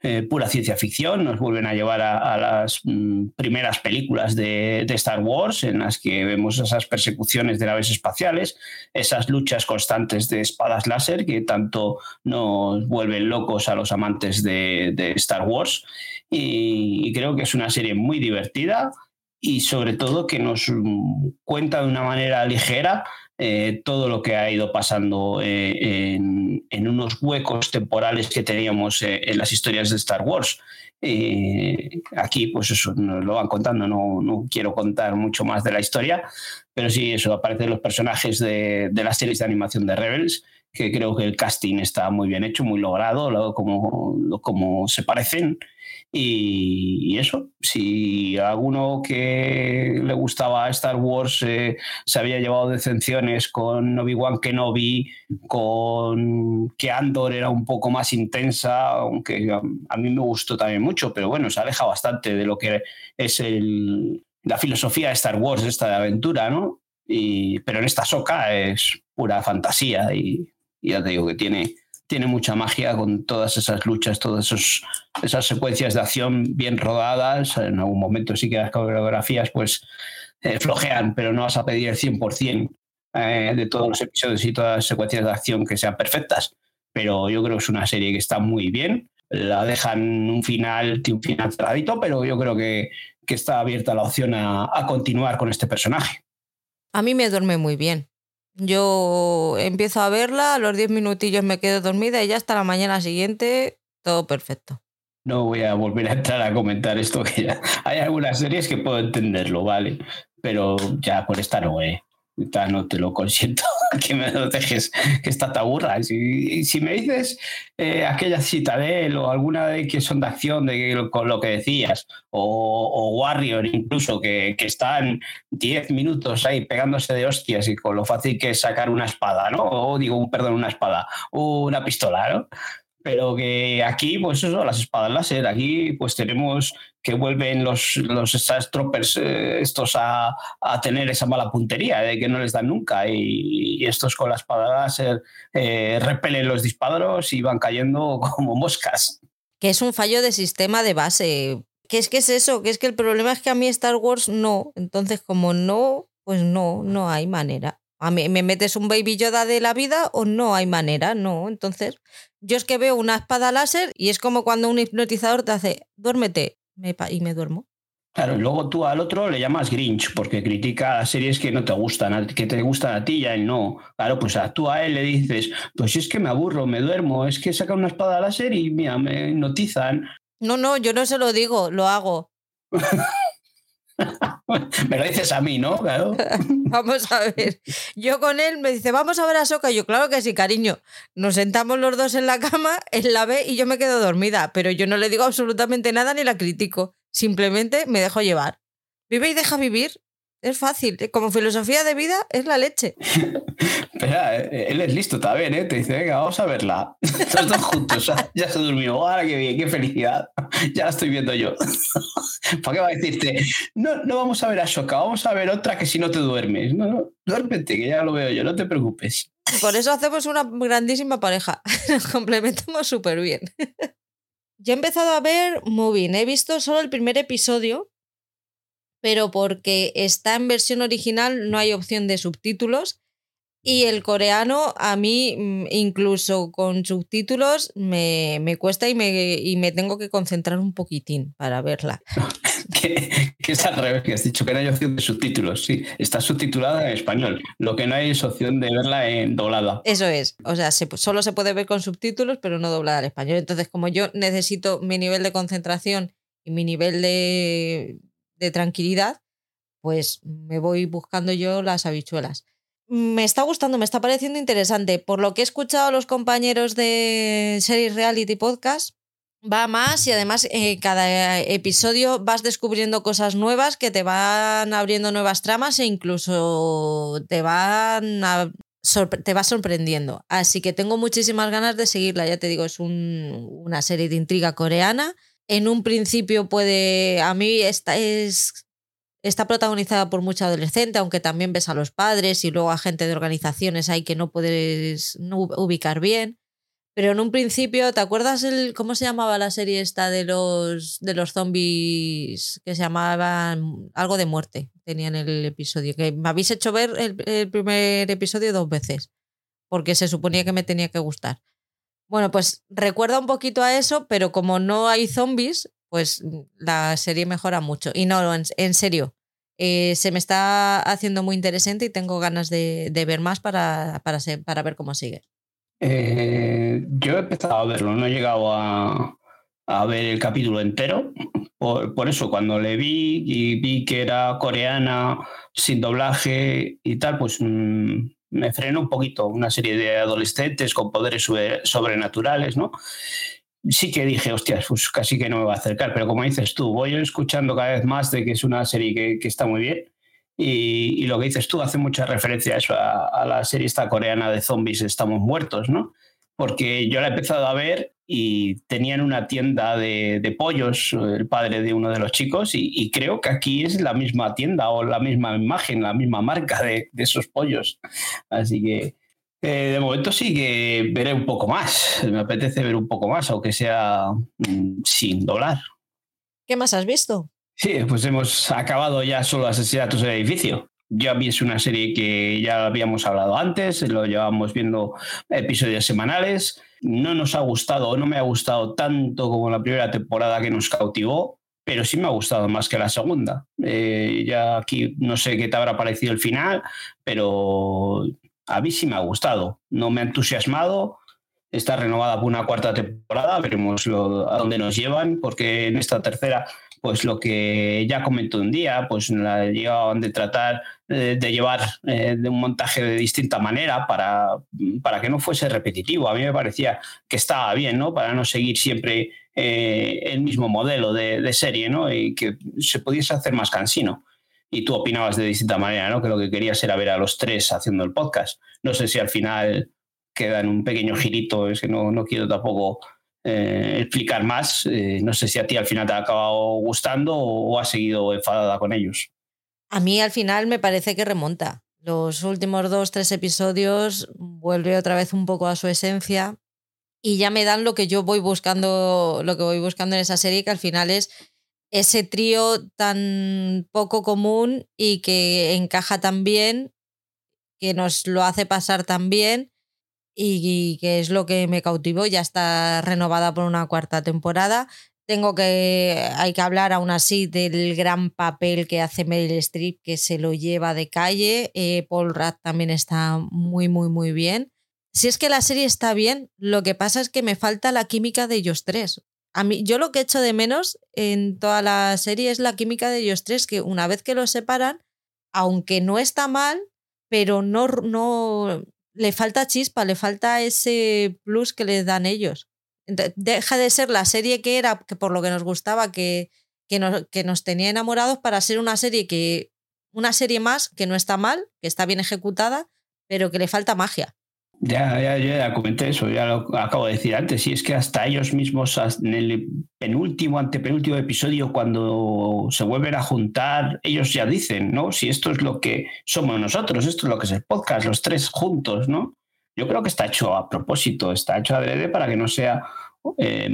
Eh, pura ciencia ficción, nos vuelven a llevar a, las mm, primeras películas de, Star Wars en las que vemos esas persecuciones de naves espaciales, esas luchas constantes de espadas láser que tanto nos vuelven locos a los amantes de, Star Wars. Y, y, creo que es una serie muy divertida y sobre todo que nos cuenta de una manera ligera eh, todo lo que ha ido pasando eh, en, unos huecos temporales que teníamos eh, en las historias de Star Wars. Aquí, pues eso, nos lo van contando, no, no, quiero contar mucho más de la historia, pero sí, eso, aparecen los personajes de, de, las series de animación de Rebels, que creo que el casting está muy bien hecho, muy logrado, lo, como, lo, como se parecen. Y, y, eso, si alguno que le gustaba Star Wars eh, se había llevado decepciones con Obi-Wan Kenobi, con que Andor era un poco más intensa, aunque a, a, mí me gustó también mucho, pero bueno, se aleja bastante de lo que es el, la filosofía de Star Wars, esta de aventura, ¿no? Y, pero en esta soca es pura fantasía y, ya te digo que tiene, tiene mucha magia con todas esas luchas, todas esos, esas secuencias de acción bien rodadas. En algún momento sí que las coreografías pues eh, flojean, pero no vas a pedir el 100% eh, de todos los episodios y todas las secuencias de acción que sean perfectas. Pero yo creo que es una serie que está muy bien. La dejan un final, un final cerradito, pero yo creo que, que está abierta la opción a, a continuar con este personaje. A mí me duerme muy bien. Yo empiezo a verla, a los 10 minutillos me quedo dormida y ya hasta la mañana siguiente todo perfecto. no voy a volver a entrar a comentar esto que ya. Hay algunas series que puedo entenderlo, ¿vale? Pero ya por esta no, ¿eh? No te lo consiento que me lo dejes, que esta te aburra. Si, si me dices eh, aquella Citadel o alguna de que son de acción, de con lo que decías, o, Warrior incluso, que, que, están 10 minutos ahí pegándose de hostias y con lo fácil que es sacar una espada, ¿no? O digo, perdón, una espada, una pistola, ¿no? Pero que aquí, pues eso, las espadas láser, aquí pues tenemos que vuelven los, los troppers eh, estos a, a, tener esa mala puntería de que no les dan nunca y, estos con la espada láser eh, repelen los disparos y van cayendo como moscas. Que es un fallo de sistema de base. ¿Qué es que es eso? Que es que el problema es que a mí Star Wars no. Entonces, como no, pues no, no hay manera. A mí, ¿Me metes un Baby Yoda de la vida o no hay manera? No. Entonces, yo es que veo una espada láser y es como cuando un hipnotizador te hace, duérmete, y me duermo. Claro, y luego tú al otro le llamas Grinch porque critica las series que no te gustan, que te gustan a ti y a él no. Claro, pues a tú a él le dices, pues es que me aburro, me duermo, es que saca una espada láser y mira, me hipnotizan. No, no, yo no se lo digo, lo hago. me lo dices a mí, ¿no? Claro. vamos a ver. Yo con él me dice, vamos a ver a Soca. Yo, claro que sí, cariño. Nos sentamos los dos en la cama, él la ve y yo me quedo dormida. Pero yo no le digo absolutamente nada ni la critico. Simplemente me dejo llevar. Vive y deja vivir. Es fácil. Como filosofía de vida, es la leche. Espera, eh, él es listo también, ¿eh? Te dice, venga, vamos a verla. Los dos juntos. ya se durmió. Ahora qué bien, qué felicidad. Ya la estoy viendo yo. ¿Para qué va a decirte? No, no vamos a ver a Shoka, vamos a ver otra que si no te duermes. No, no, duérmete, que ya lo veo yo, no te preocupes. Por eso hacemos una grandísima pareja. Nos complementamos súper bien. Yo he empezado a ver Moving. He visto solo el primer episodio, pero porque está en versión original no hay opción de subtítulos y el coreano a mí, mm, incluso con subtítulos, me, me cuesta y me, y me, tengo que concentrar un poquitín para verla. que, es al revés, que has dicho que no hay opción de subtítulos. Sí, está subtitulada en español. Lo que no hay es opción de verla en doblada. Eso es. O sea, solo se puede ver con subtítulos, pero no doblada al español. Entonces, como yo necesito mi nivel de concentración y mi nivel de, de tranquilidad, pues me voy buscando yo las habichuelas me está gustando, me está pareciendo interesante. Por lo que he escuchado a los compañeros de Series Reality Podcast, va más y además eh, cada episodio vas descubriendo cosas nuevas que te van abriendo nuevas tramas e incluso te van te va sorprendiendo. Así que tengo muchísimas ganas de seguirla. Ya te digo, es una serie de intriga coreana. En un principio puede, a mí esta es Está protagonizada por mucha adolescente, aunque también ves a los padres y luego a gente de organizaciones ahí que no puedes ubicar bien. Pero en un principio, ¿te acuerdas el cómo se llamaba la serie esta de los de los zombies que se llamaban algo de muerte? Tenían el episodio que me habéis hecho ver el primer episodio dos veces porque se suponía que me tenía que gustar. Bueno, pues recuerda un poquito a eso, pero como no hay zombies, pues mm, la serie mejora mucho. Y no, en, serio, eh, se me está haciendo muy interesante y tengo ganas de, ver más para, para, ver cómo sigue. Eh, yo he empezado a verlo, no he llegado a, ver el capítulo entero. Por, eso, cuando le vi y vi que era coreana, sin doblaje y tal, pues mm, me frenó un poquito. Una serie de adolescentes con poderes sobrenaturales, ¿no? sí que dije, hostias, pues casi que no me va a acercar, pero como dices tú, voy escuchando cada vez más de que es una serie que, está muy bien. Y, lo que dices tú hace mucha referencia a eso, a, la serie esta coreana de zombies Estamos Muertos, ¿no? Porque yo la he empezado a ver y tenían una tienda de, pollos, el padre de uno de los chicos, y, creo que aquí es la misma tienda o la misma imagen, la misma marca de, de esos pollos. Así que eh, de momento sí que veré un poco más. Me apetece ver un poco más, aunque sea mm, sin doblar. ¿Qué más has visto? Sí, pues hemos acabado ya solo asesinatos en el edificio. Ya es una serie que ya habíamos hablado antes, lo llevamos viendo episodios semanales. No nos ha gustado no me ha gustado tanto como la primera temporada que nos cautivó, pero sí me ha gustado más que la segunda. Eh, ya aquí no sé qué te habrá parecido el final, pero a mí sí me ha gustado. No me ha entusiasmado, está renovada por una cuarta temporada, veremos lo, a dónde nos llevan, porque en esta tercera, pues lo que ya comentó un día, pues la llevaban de tratar de llevar eh, de un montaje de distinta manera para, para que no fuese repetitivo. A mí me parecía que estaba bien, ¿no? Para no seguir siempre eh, el mismo modelo de, de, serie, ¿no? Y que se pudiese hacer más cansino. Y tú opinabas de distinta manera, ¿no? Que lo que querías era ver a los tres haciendo el podcast. No sé si al final queda en un pequeño girito, es que no, no quiero tampoco eh, explicar más. Eh, no sé si a ti al final te ha acabado gustando o, has seguido enfadada con ellos. A mí al final me parece que remonta. Los últimos dos, tres episodios vuelve otra vez un poco a su esencia y ya me dan lo que yo voy buscando, lo que voy buscando en esa serie, que al final es ese trío tan poco común y que encaja tan bien, que nos lo hace pasar tan bien y que es lo que me cautivó. Ya está renovada por una cuarta temporada. Tengo que, hay que hablar aún así del gran papel que hace Meryl Streep, que se lo lleva de calle. Eh, Paul Rudd también está muy, muy, muy bien. Si es que la serie está bien, lo que pasa es que me falta la química de ellos tres. A mí, yo lo que echo de menos en toda la serie es la química de ellos tres, que una vez que los separan, aunque no está mal, pero no, no, le falta chispa, le falta ese plus que les dan ellos. Deja de ser la serie que era, que por lo que nos gustaba, que, que, nos, que nos tenía enamorados, para ser una serie que. Una serie más que no está mal, que está bien ejecutada, pero que le falta magia. Ya, ya, ya comenté eso, ya lo acabo de decir antes, y es que hasta ellos mismos en el penúltimo, antepenúltimo episodio, cuando se vuelven a juntar, ellos ya dicen, ¿no? Si esto es lo que somos nosotros, esto es lo que es el podcast, los tres juntos, ¿no? Yo creo que está hecho a propósito, está hecho adrede para que no sea eh,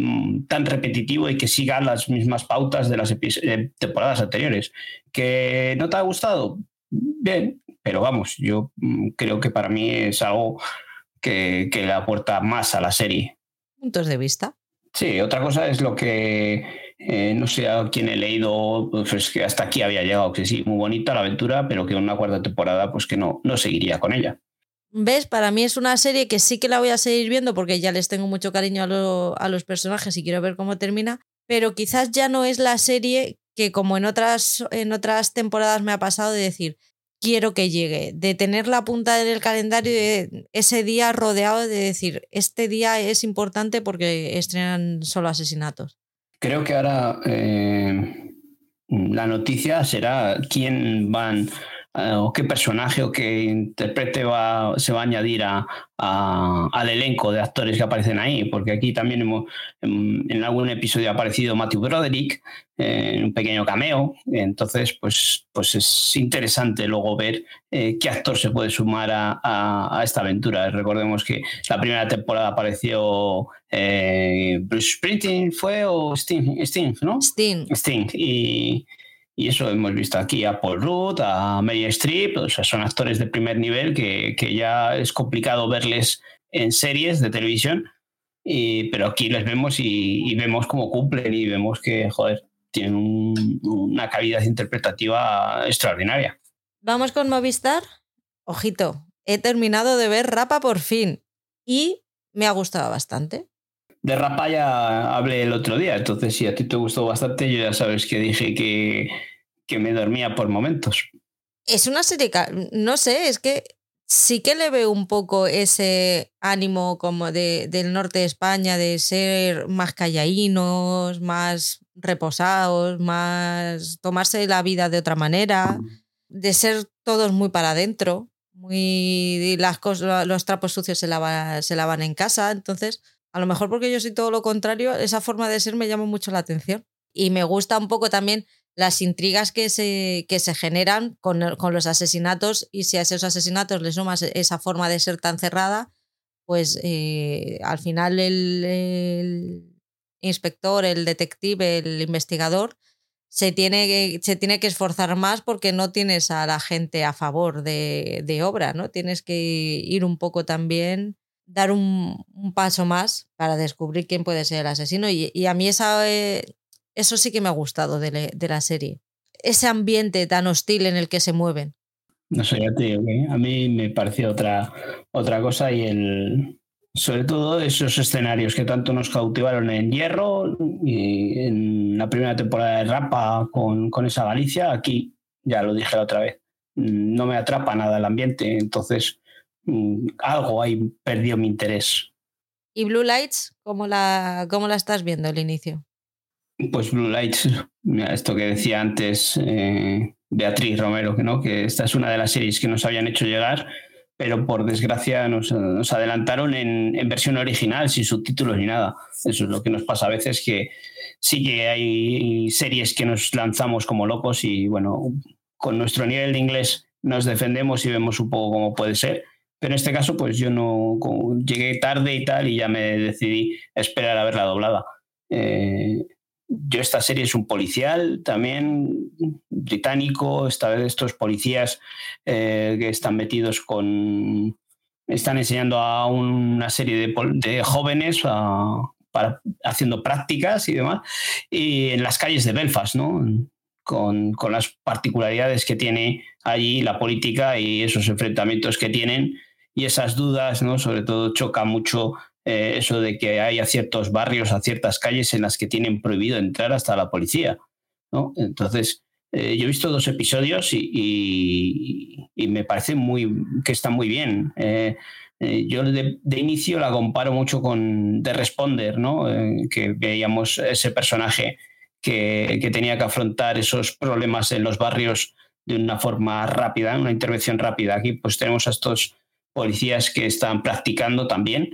tan repetitivo y que siga las mismas pautas de las eh, temporadas anteriores. ¿Que no te ha gustado? Bien, pero vamos, yo mm, creo que para mí es algo que, le aporta más a la serie. Puntos de vista. Sí, otra cosa es lo que eh, no sé a quién he leído, pues que hasta aquí había llegado, que sí, muy bonita la aventura, pero que una cuarta temporada, pues que no, no seguiría con ella. ¿Ves? Para mí es una serie que sí que la voy a seguir viendo porque ya les tengo mucho cariño a, a los personajes y quiero ver cómo termina, pero quizás ya no es la serie que como en otras, en otras temporadas me ha pasado de decir, quiero que llegue, de tener la punta en el calendario ese día rodeado de decir, este día es importante porque estrenan solo asesinatos. Creo que ahora eh, la noticia será quién van eh, o qué personaje o qué intérprete va, se va a añadir a, al elenco de actores que aparecen ahí, porque aquí también hemos, en, algún episodio ha aparecido Matthew Broderick eh, en un pequeño cameo, entonces pues, pues es interesante luego ver eh, qué actor se puede sumar a, esta aventura. Recordemos que la primera temporada apareció Bruce Springsteen, ¿fue o Sting? Sting, ¿no? Sting. Sting. Y, y eso hemos visto aquí a Paul Rudd, a Mary Streep, o sea, son actores de primer nivel que, que ya es complicado verles en series de televisión, pero aquí les vemos y, vemos cómo cumplen y vemos que, joder, tienen una calidad interpretativa extraordinaria. Vamos con Movistar. Ojito, he terminado de ver Rapa por fin y me ha gustado bastante. De Rapa ya hablé el otro día, entonces si a ti te gustó bastante, yo ya sabes que dije que, que me dormía por momentos. Es una serie, no sé, es que sí que le veo un poco ese ánimo como de, del norte de España, de ser más callainos, más reposados, más tomarse la vida de otra manera, de ser todos muy para adentro, muy las cosas, los trapos sucios se lavan, se lavan en casa, entonces a lo mejor porque yo soy todo lo contrario, esa forma de ser me llama mucho la atención. Y me gusta un poco también las intrigas que se, que se generan con, los asesinatos y si a esos asesinatos le sumas esa forma de ser tan cerrada, pues eh, al final el, inspector, el detective, el investigador se tiene, que, se tiene que esforzar más porque no tienes a la gente a favor de, de obra, ¿no? Tienes que ir un poco también dar un, paso más para descubrir quién puede ser el asesino. Y, a mí eh, eso sí que me ha gustado de, la serie. Ese ambiente tan hostil en el que se mueven. No sé, a mí me pareció otra, otra cosa y el, sobre todo esos escenarios que tanto nos cautivaron en Hierro y en la primera temporada de Rapa con, con esa Galicia, aquí ya lo dije la otra vez, no me atrapa nada el ambiente, entonces algo ahí perdió mi interés. ¿Y Blue Lights? ¿Cómo la, cómo la estás viendo el inicio? Pues Blue Lights, esto que decía antes eh, Beatriz Romero, ¿no? que esta es una de las series que nos habían hecho llegar, pero por desgracia nos, adelantaron en, en, versión original, sin subtítulos ni nada. Eso es lo que nos pasa a veces, que sí que hay series que nos lanzamos como locos y bueno, con nuestro nivel de inglés nos defendemos y vemos un poco cómo puede ser. Pero en este caso, pues yo no llegué tarde y tal y ya me decidí esperar a ver la doblada. Eh, yo esta serie es un policial también británico, esta vez estos policías eh, que están metidos con... Están enseñando a una serie de, de jóvenes para, haciendo prácticas y demás, y en las calles de Belfast, ¿no? Con, con, las particularidades que tiene allí la política y esos enfrentamientos que tienen y esas dudas, ¿no? Sobre todo choca mucho eh, eso de que hay a ciertos barrios, a ciertas calles en las que tienen prohibido entrar hasta la policía. ¿no? Entonces, eh, yo he visto dos episodios y, me parece muy, que está muy bien. Eh, yo de, inicio la comparo mucho con The Responder, ¿no? que veíamos ese personaje que, que, tenía que afrontar esos problemas en los barrios de una forma rápida, una intervención rápida. Aquí pues tenemos a estos policías que están practicando también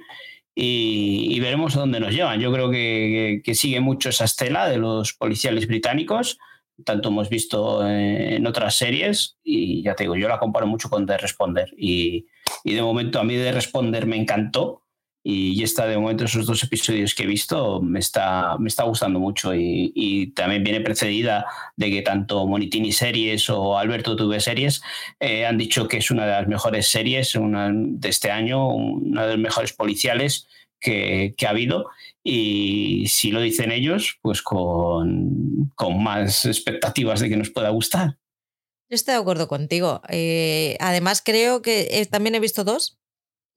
y, veremos a dónde nos llevan. Yo creo que, sigue mucho esa estela de los policiales británicos, tanto hemos visto en otras series y ya te digo, yo la comparo mucho con The Responder y, de momento a mí The Responder me encantó y esta de momento esos dos episodios que he visto me está, me está gustando mucho y, también viene precedida de que tanto Monitini Series o Alberto Tuve Series eh, han dicho que es una de las mejores series de este año, una de las mejores policiales que, ha habido y si lo dicen ellos, pues con, con, más expectativas de que nos pueda gustar. Yo estoy de acuerdo contigo. Eh, además creo que eh, también he visto dos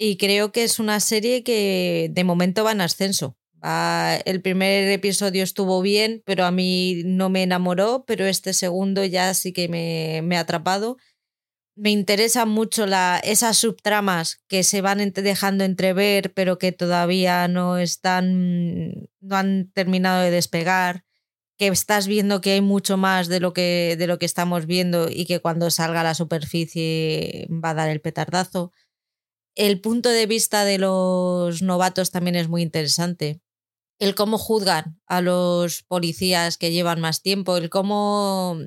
y creo que es una serie que de momento va en ascenso. el primer episodio estuvo bien, pero a mí no me enamoró, pero este segundo ya sí que me, me ha atrapado. Me interesan mucho la, esas subtramas que se van dejando entrever, pero que todavía no están, no han terminado de despegar que estás viendo que hay mucho más de lo que, de lo que estamos viendo y que cuando salga a la superficie va a dar el petardazo. El punto de vista de los novatos también es muy interesante. El cómo juzgan a los policías que llevan más tiempo, el cómo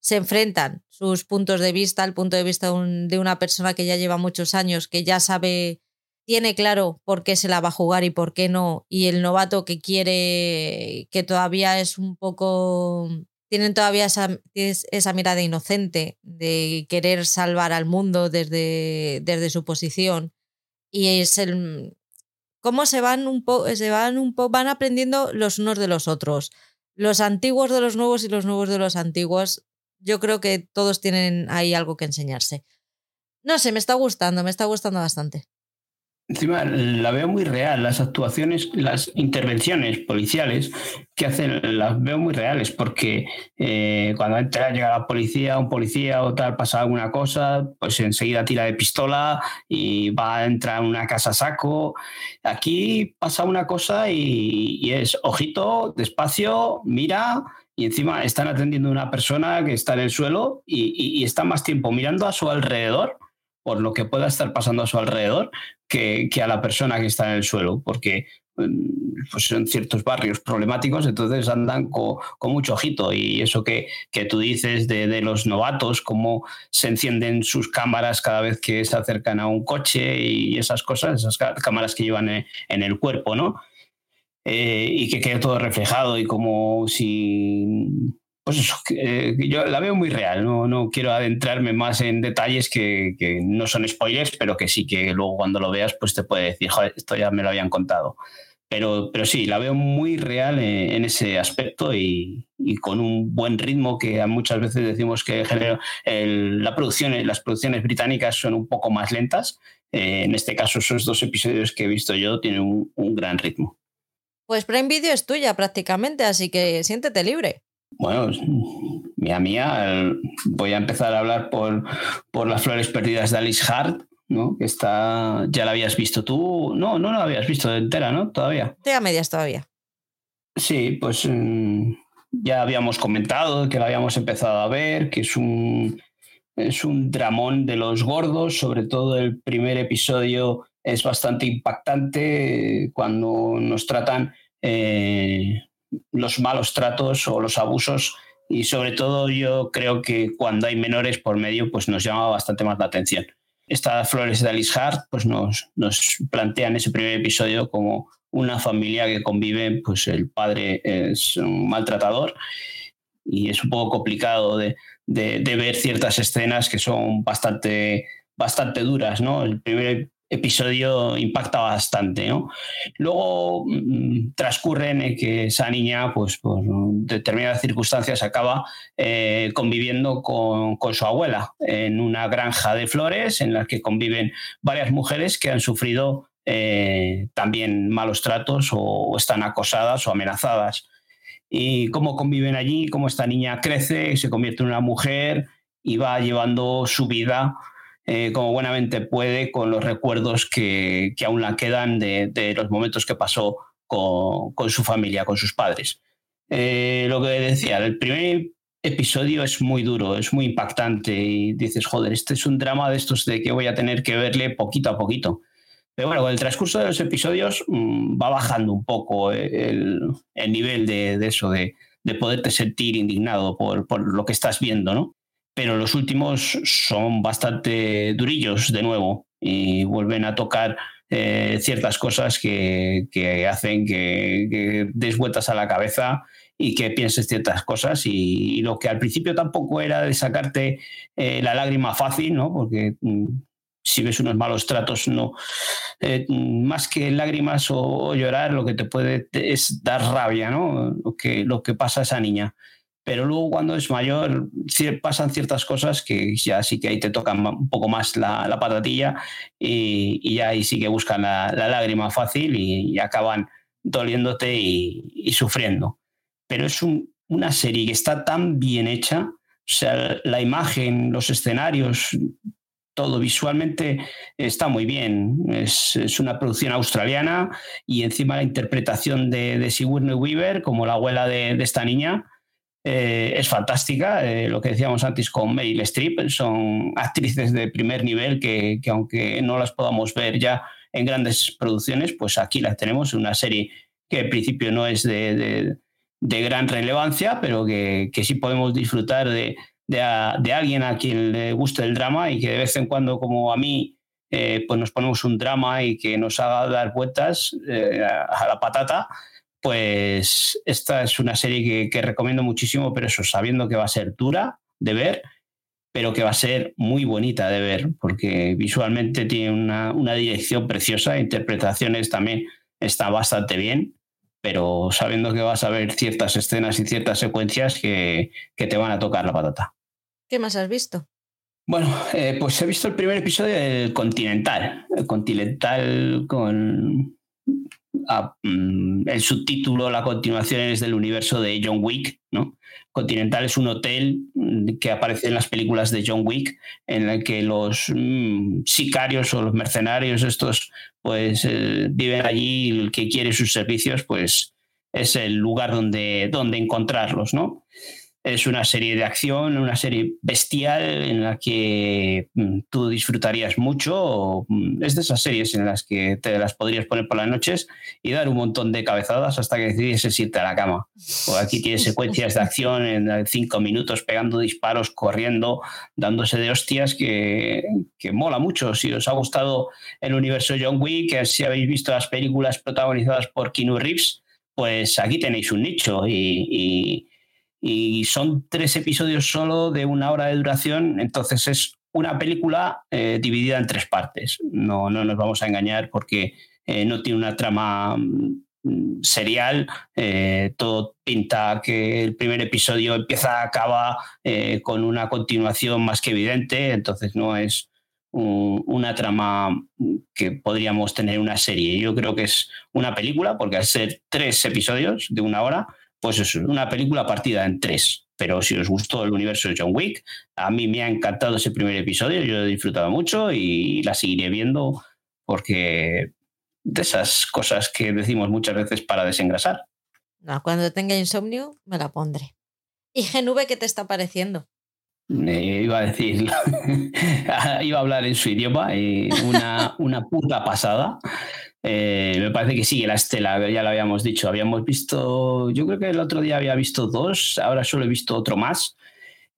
se enfrentan sus puntos de vista, el punto de vista de una persona que ya lleva muchos años, que ya sabe, tiene claro por qué se la va a jugar y por qué no, y el novato que quiere, que todavía es un poco tienen todavía esa, esa, mirada inocente de querer salvar al mundo desde, desde su posición. Y es el cómo se van un poco, van aprendiendo los unos de los otros. Los antiguos de los nuevos y los nuevos de los antiguos. Yo creo que todos tienen ahí algo que enseñarse. No sé, me está gustando, me está gustando bastante. Encima la veo muy real, las actuaciones, las intervenciones policiales que hacen, las veo muy reales, porque eh, cuando entra, llega la policía, un policía o tal, pasa alguna cosa, pues enseguida tira de pistola y va a entrar a una casa saco. Aquí pasa una cosa y, es ojito, despacio, mira, y encima están atendiendo a una persona que está en el suelo y, y está más tiempo mirando a su alrededor por lo que pueda estar pasando a su alrededor que, a la persona que está en el suelo, porque mm, pues son ciertos barrios problemáticos, entonces andan con, mucho ojito. Y eso que, que tú dices de, los novatos, cómo se encienden sus cámaras cada vez que se acercan a un coche y esas cosas, esas cámaras que llevan en, el cuerpo, ¿no? Eh, y que quede todo reflejado y como si pues eso, eh, yo la veo muy real, no, no quiero adentrarme más en detalles que, que, no son spoilers, pero que sí que luego cuando lo veas pues te puede decir, esto ya me lo habían contado. pero, pero sí, la veo muy real en, ese aspecto y, con un buen ritmo que muchas veces decimos que la producción, las producciones británicas son un poco más lentas. Eh, en este caso, esos dos episodios que he visto yo tienen un, un gran ritmo. Pues Prime Video es tuya prácticamente, así que siéntete libre. Bueno, mía mía, voy a empezar a hablar por, por las flores perdidas de Alice Hart, ¿no? Que está, ya la habías visto tú, no, no la habías visto entera, ¿no? Todavía. Estoy a medias todavía. Sí, pues mm, ya habíamos comentado que la habíamos empezado a ver, que es un, es un dramón de los gordos, sobre todo el primer episodio es bastante impactante cuando nos tratan eh, los malos tratos o los abusos y sobre todo yo creo que cuando hay menores por medio pues nos llama bastante más la atención. Estas flores de Alice Hart pues nos, nos plantean ese primer episodio como una familia que convive, pues el padre es un maltratador y es un poco complicado de, de, de ver ciertas escenas que son bastante, bastante duras. ¿no? El primer episodio impacta bastante. ¿no? Luego mm, transcurre en que esa niña, pues por determinadas circunstancias, acaba eh, conviviendo con, su abuela en una granja de flores en la que conviven varias mujeres que han sufrido eh, también malos tratos o, están acosadas o amenazadas. Y cómo conviven allí, cómo esta niña crece, se convierte en una mujer y va llevando su vida eh, como buenamente puede con los recuerdos que, aún la quedan de, los momentos que pasó con, su familia, con sus padres. Eh, lo que decía, el primer episodio es muy duro, es muy impactante y dices, joder, este es un drama de estos de que voy a tener que verle poquito a poquito. Pero bueno, con el transcurso de los episodios mm, va bajando un poco el, nivel de, eso, de, poderte sentir indignado por, por, lo que estás viendo, ¿no? Pero los últimos son bastante durillos de nuevo y vuelven a tocar eh, ciertas cosas que, hacen que, des vueltas a la cabeza y que pienses ciertas cosas y, lo que al principio tampoco era de sacarte eh, la lágrima fácil, ¿no? Porque mm, si ves unos malos tratos, no, eh, más que lágrimas o, llorar, lo que te puede es dar rabia, ¿no? Lo que, lo que pasa a esa niña pero luego cuando es mayor pasan ciertas cosas que ya sí que ahí te tocan un poco más la, patatilla y, ya ahí sí que buscan la, lágrima fácil y, acaban doliéndote y, sufriendo. Pero es una serie que está tan bien hecha, o sea, la imagen, los escenarios, todo visualmente está muy bien. Es, una producción australiana y encima la interpretación de, de Sigourney Weaver como la abuela de esta niña eh, es fantástica. Eh, lo que decíamos antes con Meryl Streep, son actrices de primer nivel que, aunque no las podamos ver ya en grandes producciones, pues aquí las tenemos en una serie que al principio no es de, gran relevancia, pero que, sí podemos disfrutar de, alguien a quien le guste el drama y que de vez en cuando, como a mí, eh, pues nos ponemos un drama y que nos haga dar vueltas a la patata pues esta es una serie que, recomiendo muchísimo, pero eso, sabiendo que va a ser dura de ver, pero que va a ser muy bonita de ver, porque visualmente tiene una, dirección preciosa, interpretaciones también está bastante bien, pero sabiendo que vas a ver ciertas escenas y ciertas secuencias que, te van a tocar la patata. ¿Qué más has visto? Bueno, eh, pues he visto el primer episodio del Continental, el Continental con Mm, el subtítulo, la continuación es del universo de John Wick, ¿no? Continental es un hotel mm, que aparece en las películas de John Wick, en el que los mm, sicarios o los mercenarios estos, pues eh, viven allí y el que quiere sus servicios, pues es el lugar donde, donde encontrarlos, ¿no? Es una serie de acción, una serie bestial en la que mm, tú disfrutarías mucho. Mm, es de esas series en las que te las podrías poner por las noches y dar un montón de cabezadas hasta que decides irte a la cama. Aquí tienes secuencias de acción en cinco minutos pegando disparos, corriendo, dándose de hostias que, que mola mucho. Si os ha gustado el universo John Wick, si habéis visto las películas protagonizadas por Keanu Reeves, pues aquí tenéis un nicho y son tres episodios solo de una hora de duración, entonces es una película eh, dividida en tres partes. No, no nos vamos a engañar porque eh, no tiene una trama mm, serial, eh, todo pinta que el primer episodio empieza, acaba con una continuación más que evidente, entonces no es una trama que podríamos tener una serie. Yo creo que es una película, porque al ser tres episodios de una hora, pues es una película partida en tres. Pero si os gustó el universo de John Wick, a mí me ha encantado ese primer episodio, yo he disfrutado mucho y la seguiré viendo porque de esas cosas que decimos muchas veces para desengrasar. No, cuando tenga insomnio me la pondré. ¿Y GNV qué te está pareciendo? Eh, iba a decir, iba a hablar en su idioma, y una, una puta pasada. Eh, me parece que sigue la estela, ya lo habíamos dicho. Habíamos visto, yo creo que el otro día había visto dos, ahora solo he visto otro más.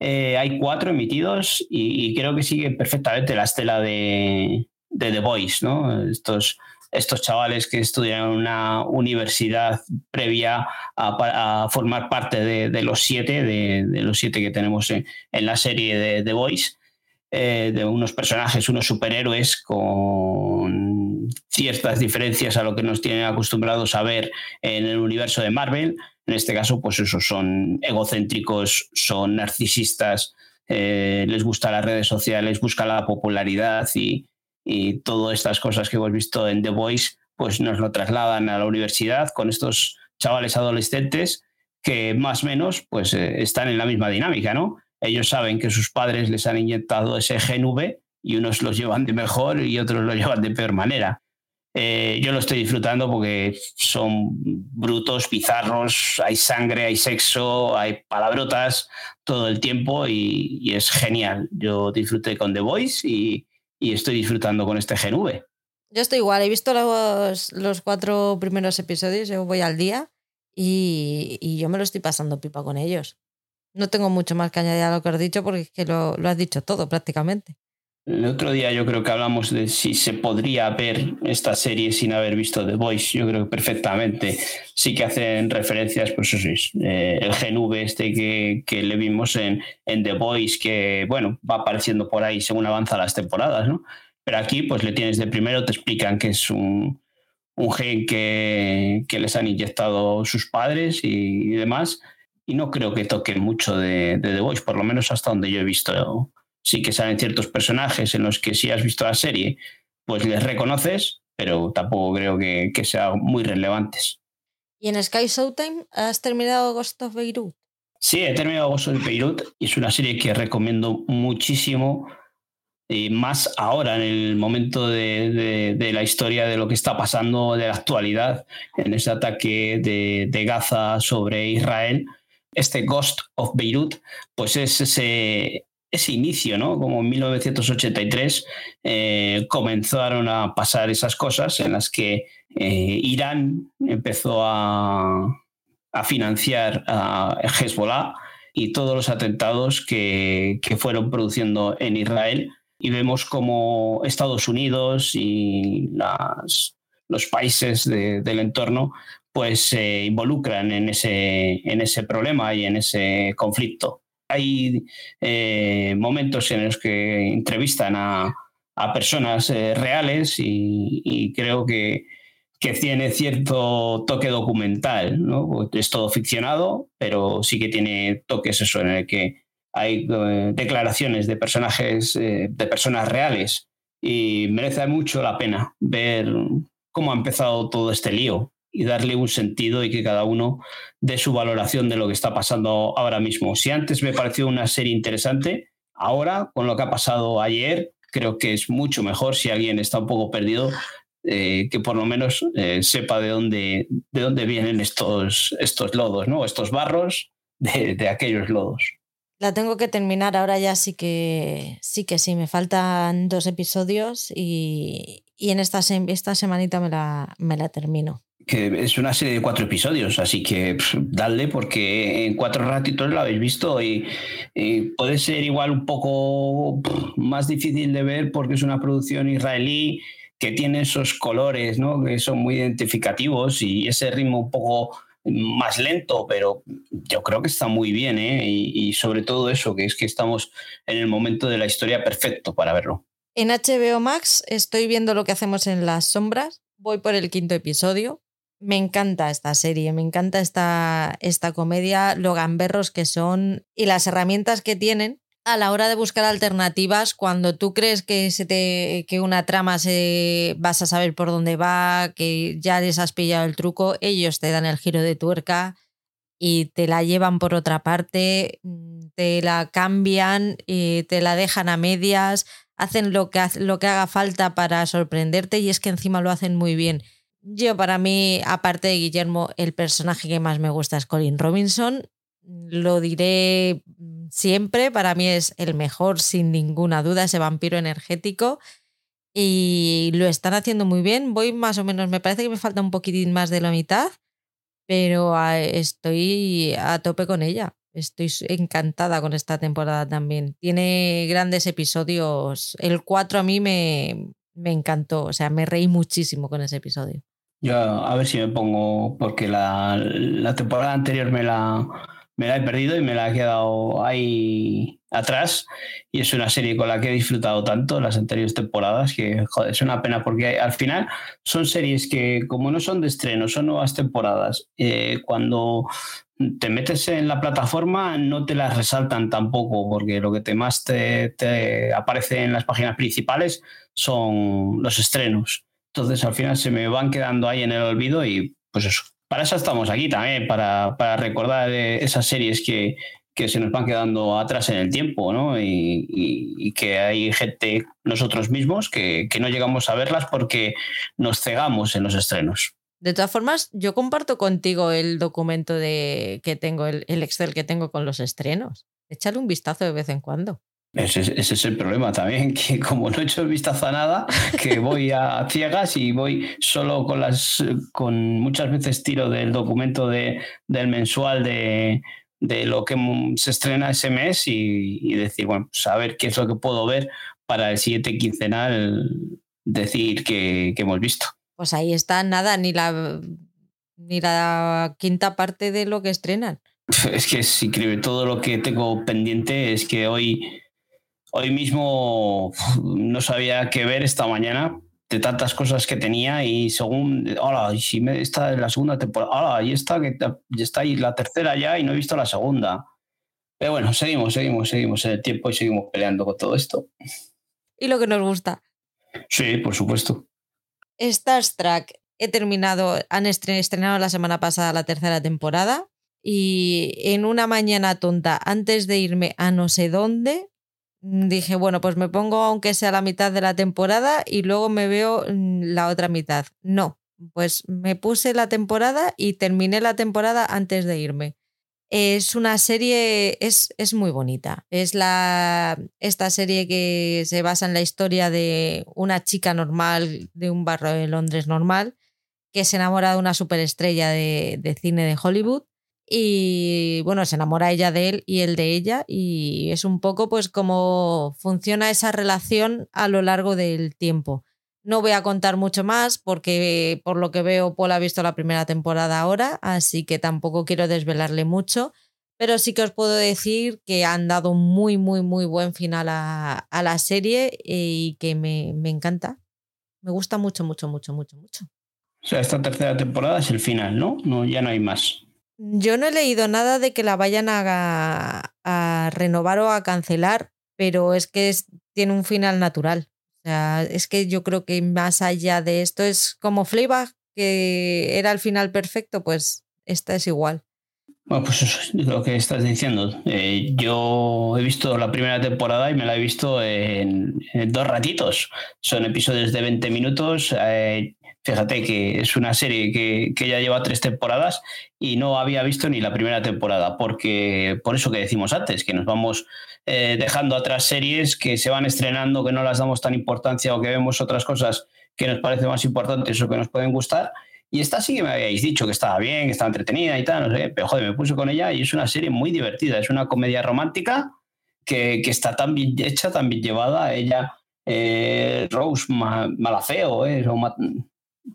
Eh, hay cuatro emitidos y, creo que sigue perfectamente la estela de, de The Voice, ¿no? Estos estos chavales que estudian en una universidad previa a, formar parte de, los siete, de, los siete que tenemos en, la serie de The Voice, eh, de unos personajes, unos superhéroes con ciertas diferencias a lo que nos tienen acostumbrados a ver en el universo de Marvel. En este caso, pues esos son egocéntricos, son narcisistas, eh, les gustan las redes sociales, buscan la popularidad y, y todas estas cosas que hemos visto en The Voice, pues nos lo trasladan a la universidad con estos chavales adolescentes que más o menos pues eh, están en la misma dinámica, ¿no? Ellos saben que sus padres les han inyectado ese GNV y unos los llevan de mejor y otros lo llevan de peor manera. Eh, yo lo estoy disfrutando porque son brutos, bizarros, hay sangre, hay sexo, hay palabrotas todo el tiempo y, y es genial. Yo disfruté con The Voice y, y estoy disfrutando con este GNV. Yo estoy igual, he visto los, los cuatro primeros episodios, yo voy al día y, yo me lo estoy pasando pipa con ellos. No tengo mucho más que añadir a lo que has dicho porque es que lo, lo has dicho todo prácticamente. El otro día yo creo que hablamos de si se podría ver esta serie sin haber visto The Voice. Yo creo perfectamente sí que hacen referencias, pues eso es, eh, el GNV este que, que, le vimos en, en The Voice, que bueno, va apareciendo por ahí según avanza las temporadas, ¿no? Pero aquí pues le tienes de primero, te explican que es un, un gen que, que, les han inyectado sus padres y, demás. Y no creo que toque mucho de, de The Voice, por lo menos hasta donde yo he visto sí que salen ciertos personajes en los que si has visto la serie, pues les reconoces, pero tampoco creo que, que sean muy relevantes. ¿Y en Sky Showtime has terminado Ghost of Beirut? Sí, he terminado Ghost of Beirut y es una serie que recomiendo muchísimo, y más ahora en el momento de, de, la historia de lo que está pasando, de la actualidad, en ese ataque de, de Gaza sobre Israel. Este Ghost of Beirut, pues es ese, ese inicio, ¿no? Como en 1983 eh, comenzaron a pasar esas cosas en las que eh, Irán empezó a, financiar a Hezbollah y todos los atentados que, fueron produciendo en Israel. Y vemos como Estados Unidos y los países del entorno pues se involucran en ese, en ese problema y en ese conflicto hay eh, momentos en los que entrevistan a, personas eh, reales y, creo que, tiene cierto toque documental. ¿no? Es todo ficcionado, pero sí que tiene toques eso en el que hay eh, declaraciones de personajes, de personas reales y merece mucho la pena ver cómo ha empezado todo este lío y darle un sentido y que cada uno dé su valoración de lo que está pasando ahora mismo. Si antes me pareció una serie interesante, ahora con lo que ha pasado ayer, creo que es mucho mejor si alguien está un poco perdido, eh, que por lo menos eh, sepa de dónde, de dónde vienen estos, estos lodos, ¿no? estos barros de, aquellos lodos. La tengo que terminar ahora ya sí que sí que sí, me faltan dos episodios y, y en esta, esta semanita me la, me la termino que es una serie de cuatro episodios, así que dale porque en cuatro ratitos la habéis visto y, puede ser igual un poco más difícil de ver porque es una producción israelí que tiene esos colores, ¿no? que son muy identificativos y ese ritmo un poco más lento, pero yo creo que está muy bien, ¿eh? y, y sobre todo eso, que es que estamos en el momento de la historia perfecto para verlo. En HBO Max estoy viendo lo que hacemos en las sombras, voy por el quinto episodio, Me encanta esta serie, me encanta esta, esta comedia, lo gamberros que son y las herramientas que tienen a la hora de buscar alternativas cuando tú crees que, se te, que una trama se, vas a saber por dónde va, que ya les has pillado el truco, ellos te dan el giro de tuerca y te la llevan por otra parte, mm, te la cambian, y te la dejan a medias, hacen lo que, lo que haga falta para sorprenderte y es que encima lo hacen muy bien. Yo para mí, aparte de Guillermo, el personaje que más me gusta es Colin Robinson. Lo diré siempre, para mí es el mejor sin ninguna duda, ese vampiro energético. Y lo están haciendo muy bien. Voy más o menos, me parece que me falta un poquitín más de la mitad, pero estoy a tope con ella. Estoy encantada con esta temporada también. Tiene grandes episodios. El 4 a mí me, me encantó, o sea, me reí muchísimo con ese episodio. Yo a ver si me pongo, porque la, temporada anterior me la, me la he perdido y me la he quedado ahí atrás. Y es una serie con la que he disfrutado tanto las anteriores temporadas que, es una pena porque al final son series que, como no son de estreno, son nuevas temporadas, eh, cuando te metes en la plataforma no te las resaltan tampoco porque lo que te más te, te aparece en las páginas principales son los estrenos. Entonces al final se me van quedando ahí en el olvido y pues eso, para eso estamos aquí también, para, recordar eh, esas series que, se nos van quedando atrás en el tiempo, ¿no? Y, que hay gente, nosotros mismos, que, no llegamos a verlas porque nos cegamos en los estrenos. De todas formas, yo comparto contigo el documento de, que tengo, el, el Excel que tengo con los estrenos. Échale un vistazo de vez en cuando. Ese, es el problema también, que como no he hecho el vistazo a nada, que voy a ciegas y voy solo con las, con muchas veces tiro del documento de, del mensual de, de lo que se estrena ese mes y, decir, bueno, pues a ver qué es lo que puedo ver para el siguiente quincenal decir que, que hemos visto. Pues ahí está, nada, ni la, ni la quinta parte de lo que estrenan. Es que si increíble todo lo que tengo pendiente, es que hoy Hoy mismo no sabía qué ver esta mañana de tantas cosas que tenía y según, hola, y si me, está en la segunda temporada, hola, y está, que está ahí la tercera ya y no he visto la segunda. Pero bueno, seguimos, seguimos, seguimos en el tiempo y seguimos peleando con todo esto. Y lo que nos gusta. Sí, por supuesto. Star Trek, he terminado, han estrenado la semana pasada la tercera temporada y en una mañana tonta, antes de irme a no sé dónde, dije, bueno, pues me pongo aunque sea la mitad de la temporada y luego me veo mm, la otra mitad. No, pues me puse la temporada y terminé la temporada antes de irme. Es una serie, es, es muy bonita. Es la, esta serie que se basa en la historia de una chica normal de un barrio de Londres normal que se enamora de una superestrella de, de cine de Hollywood y bueno, se enamora ella de él y él de ella y es un poco pues cómo funciona esa relación a lo largo del tiempo. No voy a contar mucho más porque por lo que veo Paul ha visto la primera temporada ahora, así que tampoco quiero desvelarle mucho, pero sí que os puedo decir que han dado muy, muy, muy buen final a, la serie y que me, me encanta. Me gusta mucho, mucho, mucho, mucho, mucho. O sea, esta tercera temporada es el final, ¿no? no ya no hay más. Yo no he leído nada de que la vayan a, renovar o a cancelar, pero es que tiene un final natural. O sea, es que yo creo que más allá de esto es como Fleabag, que era el final perfecto, pues esta es igual. Bueno, pues eso es lo que estás diciendo. Eh, yo he visto la primera temporada y me la he visto en, dos ratitos. Son episodios de 20 minutos. Eh, Fíjate que es una serie que, ya lleva tres temporadas y no había visto ni la primera temporada, porque por eso que decimos antes, que nos vamos eh, dejando atrás series que se van estrenando, que no las damos tan importancia o que vemos otras cosas que nos parecen más importantes o que nos pueden gustar. Y esta sí que me habíais dicho que estaba bien, que estaba entretenida y tal, no sé, pero joder, me puse con ella y es una serie muy divertida, es una comedia romántica que, está tan bien hecha, tan bien llevada. Ella, eh, Rose Malafeo, eh,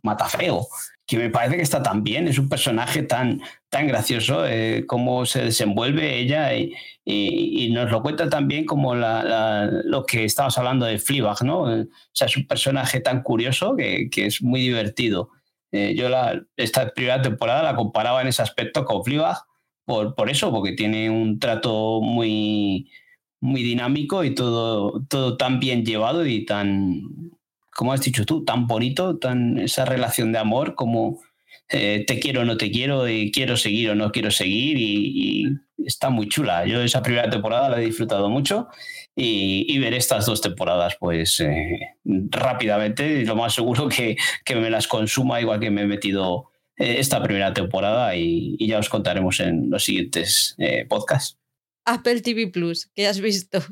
Matafeo, que me parece que está tan bien, es un personaje tan, tan gracioso, eh, cómo se desenvuelve ella y, nos lo cuenta también como lo que estabas hablando de Fleabag, ¿no? O sea, es un personaje tan curioso que, es muy divertido. Eh, yo la, esta primera temporada la comparaba en ese aspecto con Fleabag por, por eso, porque tiene un trato muy, muy dinámico y todo, todo tan bien llevado y tan, como has dicho tú, tan bonito, tan esa relación de amor como eh, te quiero o no te quiero, y quiero seguir o no quiero seguir y, está muy chula. Yo esa primera temporada la he disfrutado mucho y, ver estas dos temporadas pues eh, rápidamente, lo más seguro que, que, me las consuma igual que me he metido eh, esta primera temporada y, ya os contaremos en los siguientes podcasts. Apple TV Plus, ¿qué has visto?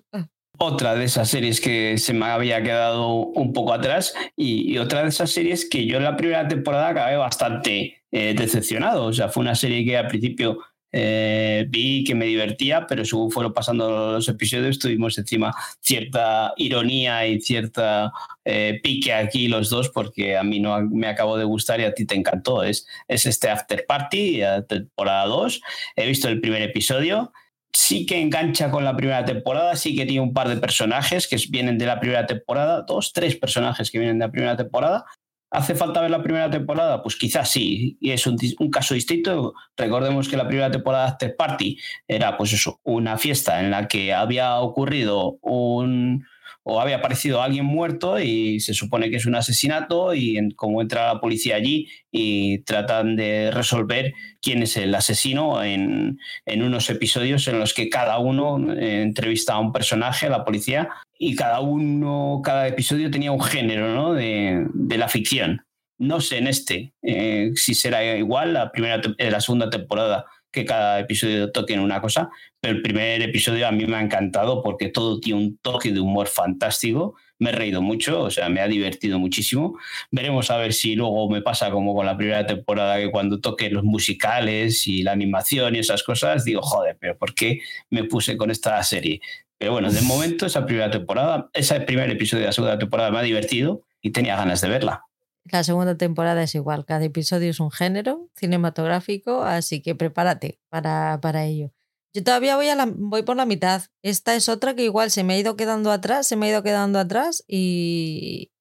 Otra de esas series que se me había quedado un poco atrás y, otra de esas series que yo en la primera temporada acabé bastante eh, decepcionado. O sea, fue una serie que al principio eh, vi que me divertía, pero según fueron pasando los episodios tuvimos encima cierta ironía y cierta eh, pique aquí los dos porque a mí no me acabó de gustar y a ti te encantó. Es, es este After Party, temporada 2. He visto el primer episodio sí que engancha con la primera temporada, sí que tiene un par de personajes que vienen de la primera temporada, dos, tres personajes que vienen de la primera temporada. ¿Hace falta ver la primera temporada? Pues quizás sí, y es un, caso distinto. Recordemos que la primera temporada de After Party era pues eso, una fiesta en la que había ocurrido un, o había aparecido alguien muerto y se supone que es un asesinato y en, como entra la policía allí y tratan de resolver quién es el asesino en, unos episodios en los que cada uno eh, entrevista a un personaje, a la policía, y cada uno, cada episodio tenía un género de, la ficción. No sé en este eh, si será igual la primera la segunda temporada que cada episodio toque en una cosa, pero el primer episodio a mí me ha encantado porque todo tiene un toque de humor fantástico. Me he reído mucho, o sea, me ha divertido muchísimo. Veremos a ver si luego me pasa como con la primera temporada, que cuando toque los musicales y la animación y esas cosas, digo, joder, pero ¿por qué me puse con esta serie? Pero bueno, de momento esa primera temporada, ese primer episodio de la segunda temporada me ha divertido y tenía ganas de verla. La segunda temporada es igual, cada episodio es un género cinematográfico, así que prepárate para, para ello. Yo todavía voy, a la, voy por la mitad. Esta es otra que igual se me ha ido quedando atrás, se me ha ido quedando atrás y,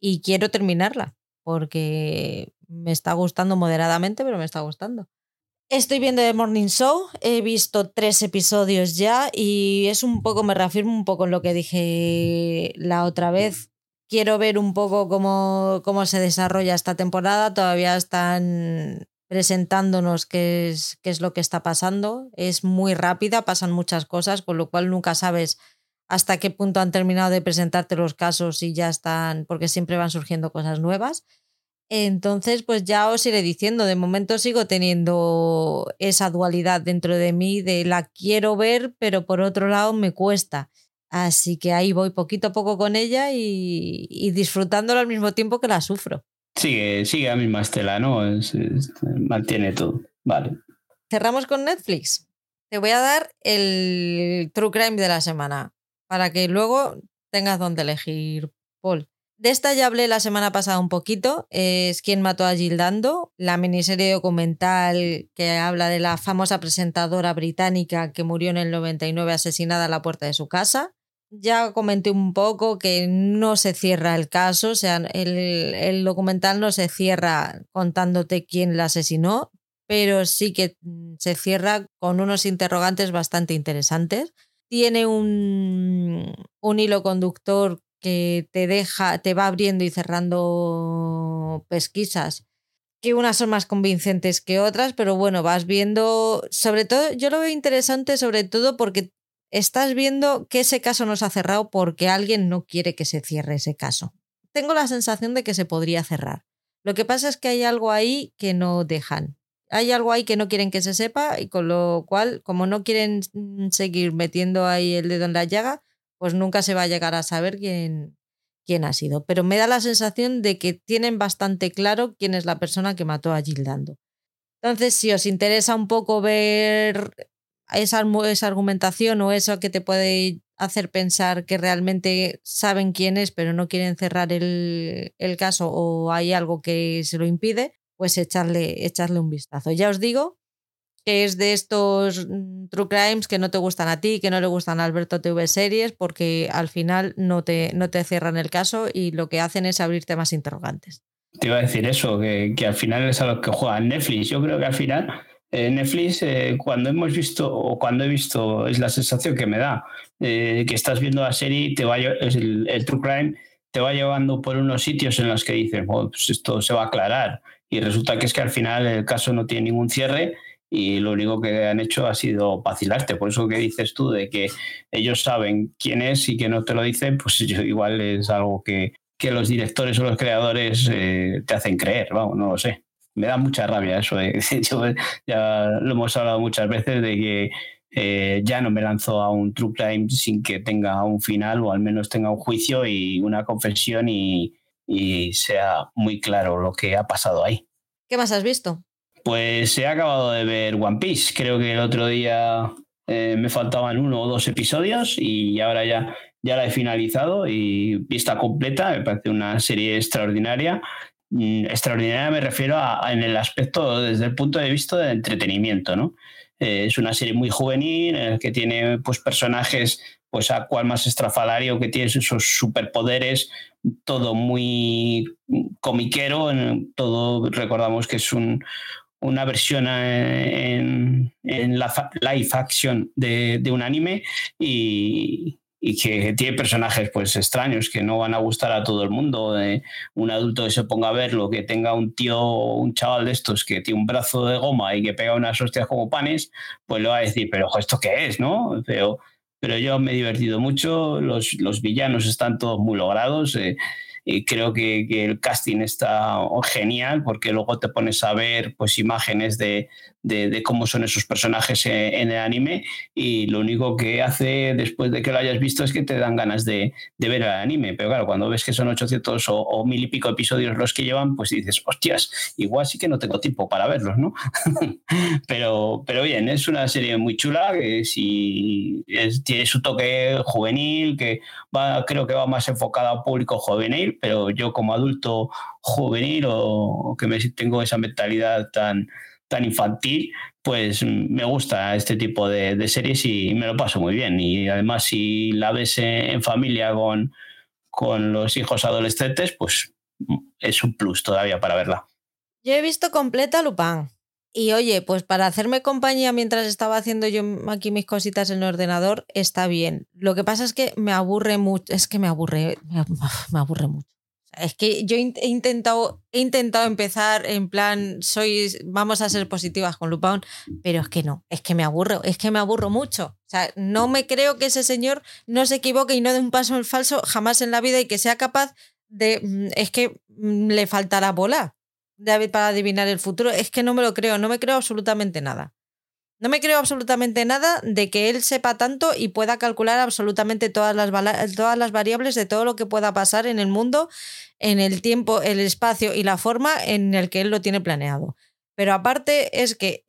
y quiero terminarla porque me está gustando moderadamente, pero me está gustando. Estoy viendo The Morning Show, he visto tres episodios ya y es un poco, me reafirmo un poco en lo que dije la otra vez quiero ver un poco cómo, cómo se desarrolla esta temporada. Todavía están presentándonos qué es, qué es lo que está pasando. Es muy rápida, pasan muchas cosas, con lo cual nunca sabes hasta qué punto han terminado de presentarte los casos y ya están, porque siempre van surgiendo cosas nuevas. Entonces, pues ya os iré diciendo, de momento sigo teniendo esa dualidad dentro de mí de la quiero ver, pero por otro lado me cuesta. Así que ahí voy poquito a poco con ella y, y disfrutándolo al mismo tiempo que la sufro. Sigue, sigue la misma estela, ¿no? mantiene todo. Vale. Cerramos con Netflix. Te voy a dar el True Crime de la semana para que luego tengas donde elegir, Paul. De esta ya hablé la semana pasada un poquito. Es Quien mató a Gildando, la miniserie documental que habla de la famosa presentadora británica que murió en el 99 asesinada a la puerta de su casa ya comenté un poco que no se cierra el caso, o sea, el, documental no se cierra contándote quién la asesinó, pero sí que se cierra con unos interrogantes bastante interesantes. Tiene un, un hilo conductor que te deja, te va abriendo y cerrando pesquisas que unas son más convincentes que otras, pero bueno, vas viendo, sobre todo, yo lo veo interesante sobre todo porque estás viendo que ese caso no se ha cerrado porque alguien no quiere que se cierre ese caso. Tengo la sensación de que se podría cerrar. Lo que pasa es que hay algo ahí que no dejan. Hay algo ahí que no quieren que se sepa y con lo cual, como no quieren seguir metiendo ahí el dedo en la llaga, pues nunca se va a llegar a saber quién, quién ha sido. Pero me da la sensación de que tienen bastante claro quién es la persona que mató a Gildando. Entonces, si os interesa un poco ver esa, esa argumentación o eso que te puede hacer pensar que realmente saben quién es, pero no quieren cerrar el, el, caso o hay algo que se lo impide, pues echarle, echarle un vistazo. Ya os digo que es de estos mm, true crimes que no te gustan a ti, que no le gustan a Alberto TV Series, porque al final no te, no te cierran el caso y lo que hacen es abrirte más interrogantes. Te iba a decir eso, que, que al final es a los que juegan Netflix. Yo creo que al final eh, Netflix, eh, cuando hemos visto, o cuando he visto, es la sensación que me da, eh, que estás viendo la serie, te va el, el, True Crime te va llevando por unos sitios en los que dices, pues esto se va a aclarar. Y resulta que es que al final el caso no tiene ningún cierre y lo único que han hecho ha sido vacilarte. Por eso que dices tú de que ellos saben quién es y que no te lo dicen, pues igual es algo que, que los directores o los creadores te hacen creer, vamos, no lo sé me da mucha rabia eso. ya lo hemos hablado muchas veces de que eh, ya no me lanzo a un True Crime sin que tenga un final o al menos tenga un juicio y una confesión y, sea muy claro lo que ha pasado ahí. ¿Qué más has visto? Pues he acabado de ver One Piece. Creo que el otro día eh, me faltaban uno o dos episodios y ahora ya, ya la he finalizado y vista completa. Me parece una serie extraordinaria. Mm, extraordinaria me refiero a, en el aspecto desde el punto de vista de entretenimiento, ¿no? Eh, es una serie muy juvenil en que tiene pues, personajes pues a cual más estrafalario que tiene esos superpoderes, todo muy comiquero, todo recordamos que es un, una versión en, en, la live action de, de un anime y, y que tiene personajes pues extraños que no van a gustar a todo el mundo. Eh, un adulto que se ponga a verlo, que tenga un tío, un chaval de estos que tiene un brazo de goma y que pega unas hostias como panes, pues le va a decir, pero ¿esto qué es? ¿no? Pero, pero yo me he divertido mucho, los, los villanos están todos muy logrados. Eh, y creo que, que, el casting está genial porque luego te pones a ver pues imágenes de, de, cómo son esos personajes en, el anime y lo único que hace después de que lo hayas visto es que te dan ganas de, ver el anime. Pero claro, cuando ves que son 800 o, mil y pico episodios los que llevan, pues dices, hostias, igual sí que no tengo tiempo para verlos, ¿no? pero, pero bien, es una serie muy chula que si tiene su toque juvenil, que va, creo que va más enfocada a público juvenil, pero yo como adulto juvenil o, que me, tengo esa mentalidad tan tan infantil, pues me gusta este tipo de, series y me lo paso muy bien. Y además, si la ves en familia con, con los hijos adolescentes, pues es un plus todavía para verla. Yo he visto completa Lupin. Y oye, pues para hacerme compañía mientras estaba haciendo yo aquí mis cositas en el ordenador, está bien. Lo que pasa es que me aburre mucho, es que me aburre, me aburre mucho. Es que yo he intentado, he intentado empezar en plan, soy, vamos a ser positivas con Lupin, pero es que no, es que me aburro, es que me aburro mucho. O sea, no me creo que ese señor no se equivoque y no dé un paso en falso jamás en la vida y que sea capaz de, mm, es que mm, le faltará bola para adivinar el futuro. Es que no me lo creo, no me creo absolutamente nada. No me creo absolutamente nada de que él sepa tanto y pueda calcular absolutamente todas las, todas las variables de todo lo que pueda pasar en el mundo, en el tiempo, el espacio y la forma en el que él lo tiene planeado. Pero aparte es que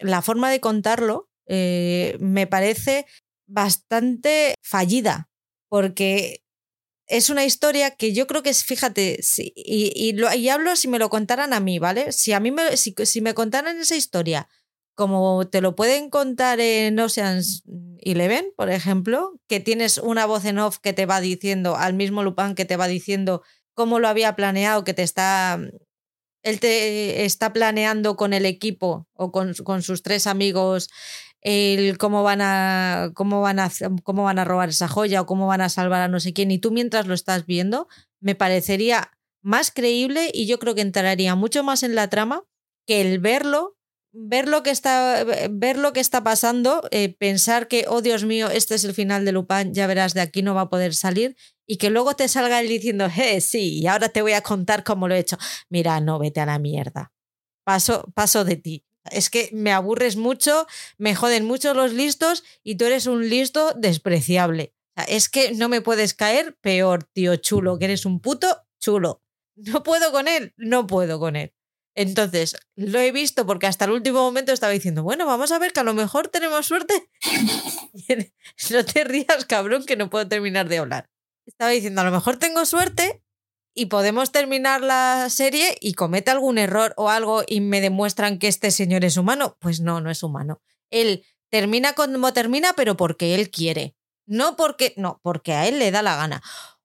la forma de contarlo eh, me parece bastante fallida, porque es una historia que yo creo que es, fíjate, y, lo, y hablo si me lo contaran a mí, ¿vale? Si a mí me, si, si me contaran esa historia como te lo pueden contar en Oceans Eleven, por ejemplo, que tienes una voz en off que te va diciendo, al mismo Lupin que te va diciendo cómo lo había planeado, que te está. Él te está planeando con el equipo o con, con sus tres amigos el cómo van a cómo van a cómo van a robar esa joya o cómo van a salvar a no sé quién y tú mientras lo estás viendo me parecería más creíble y yo creo que entraría mucho más en la trama que el verlo ver lo que está, ver lo que está pasando, eh, pensar que, oh Dios mío, este es el final de Lupin, ya verás, de aquí no va a poder salir, y que luego te salga él diciendo, eh, sí, y ahora te voy a contar cómo lo he hecho. Mira, no, vete a la mierda. Paso, paso de ti. Es que me aburres mucho, me joden mucho los listos y tú eres un listo despreciable. Es que no me puedes caer peor, tío chulo, que eres un puto chulo. No puedo con él, no puedo con él. Entonces, lo he visto porque hasta el último momento estaba diciendo, bueno, vamos a ver que a lo mejor tenemos suerte. no te rías, cabrón, que no puedo terminar de hablar. Estaba diciendo, a lo mejor tengo suerte y podemos terminar la serie y comete algún error o algo y me demuestran que este señor es humano. Pues no, no es humano. Él termina como termina, pero porque él quiere. No porque, no, porque a él le da la gana.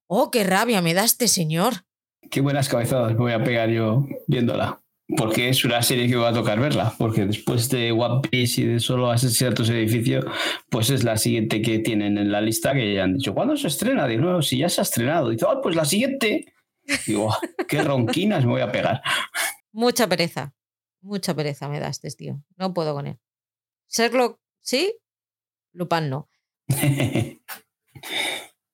Oh, qué rabia me da este señor. Qué buenas cabezadas me voy a pegar yo viéndola. Porque es una serie que va a tocar verla. Porque después de One Piece y de solo asesinatos en edificio, pues es la siguiente que tienen en la lista que ya han dicho, ¿cuándo se estrena? Digo, no, si ya se ha estrenado. Dice, ah, pues la siguiente. Digo, qué ronquinas me voy a pegar. Mucha pereza. Mucha pereza me da este tío. No puedo con él. Sherlock, sí. Lupin no.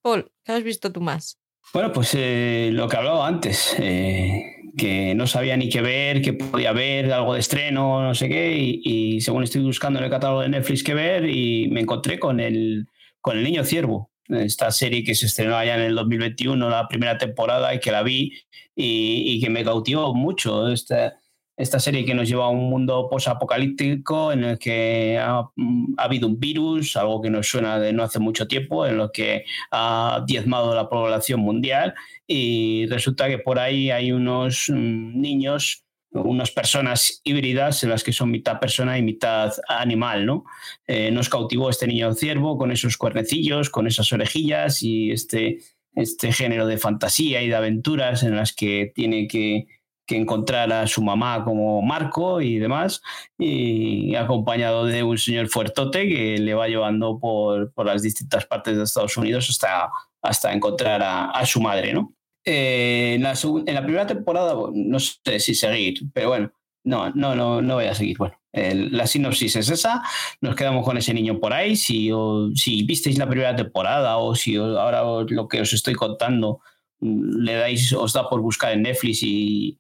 Paul, ¿qué has visto tú más? Bueno, pues eh, lo que hablaba antes, eh, que no sabía ni qué ver, que podía ver algo de estreno, no sé qué, y, según estoy buscando en el catálogo de Netflix qué ver, y me encontré con el, con el Niño Ciervo, esta serie que se estrenó allá en el 2021, la primera temporada, y que la vi y, y que me cautivó mucho. Esta, esta serie que nos lleva a un mundo posapocalíptico en el que ha, habido un virus, algo que nos suena de no hace mucho tiempo, en lo que ha diezmado la población mundial y resulta que por ahí hay unos mm, niños unas personas híbridas en las que son mitad persona y mitad animal, ¿no? Eh, nos cautivó este niño ciervo con esos cuernecillos, con esas orejillas y este, este género de fantasía y de aventuras en las que tiene que que encontrar a su mamá como Marco y demás, y acompañado de un señor fuertote que le va llevando por, por las distintas partes de Estados Unidos hasta, hasta encontrar a, su madre, ¿no? Eh, en, la, en, la, primera temporada, no sé si seguir, pero bueno, no, no, no, no voy a seguir. Bueno, la sinopsis es esa, nos quedamos con ese niño por ahí, si, si visteis la primera temporada o si ahora lo que os estoy contando mm, le dais, os da por buscar en Netflix y,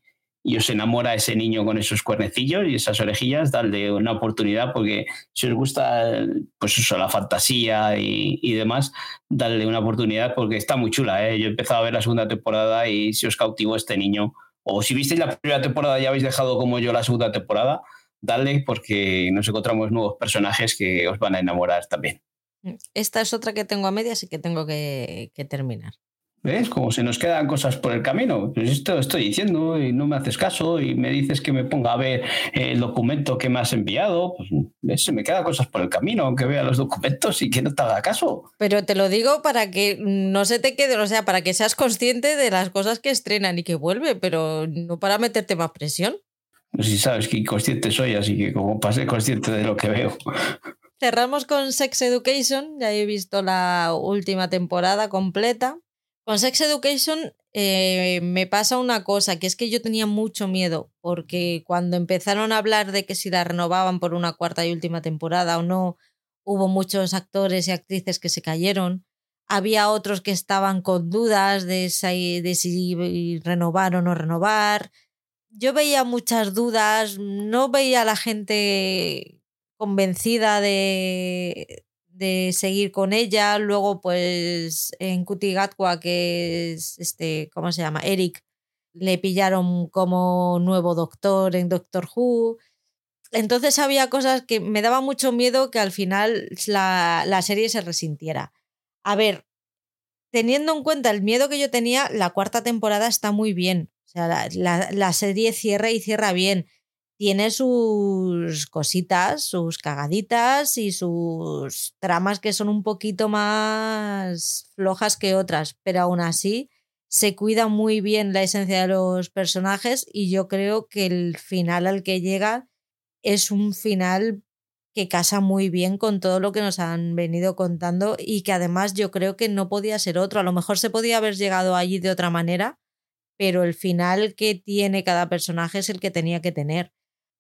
y os enamora ese niño con esos cuernecillos y esas orejillas, darle una oportunidad porque si os gusta pues eso, la fantasía y, demás, darle una oportunidad porque está muy chula. ¿eh? Yo he empezado a ver la segunda temporada y si os cautivó este niño, o si visteis la primera temporada y habéis dejado como yo la segunda temporada, dale porque nos encontramos nuevos personajes que os van a enamorar también. Esta es otra que tengo a medias y que tengo que terminar. ¿Ves? Como se nos quedan cosas por el camino. Pues esto estoy diciendo y no me haces caso y me dices que me ponga a ver el documento que me has enviado. Pues se me quedan cosas por el camino, aunque vea los documentos y que no te haga caso. Pero te lo digo para que no se te quede, o sea, para que seas consciente de las cosas que estrenan y que vuelve, pero no para meterte más presión. No sé si sabes que inconsciente soy, así que como pasé consciente de lo que veo. Cerramos con Sex Education, ya he visto la última temporada completa. Con Sex Education eh, me pasa una cosa, que es que yo tenía mucho miedo, porque cuando empezaron a hablar de que si la renovaban por una cuarta y última temporada o no, hubo muchos actores y actrices que se cayeron. Había otros que estaban con dudas de si, de si renovar o no renovar. Yo veía muchas dudas, no veía a la gente convencida de, de seguir con ella. Luego, pues en Kutigatwa, que es este, ¿cómo se llama? Eric, le pillaron como nuevo doctor en Doctor Who. Entonces había cosas que me daba mucho miedo que al final la, la serie se resintiera. A ver, teniendo en cuenta el miedo que yo tenía, la cuarta temporada está muy bien. O sea, la, la, la serie cierra y cierra bien tiene sus cositas, sus cagaditas y sus tramas que son un poquito más flojas que otras, pero aún así se cuida muy bien la esencia de los personajes y yo creo que el final al que llega es un final que casa muy bien con todo lo que nos han venido contando y que además yo creo que no podía ser otro. A lo mejor se podía haber llegado allí de otra manera, pero el final que tiene cada personaje es el que tenía que tener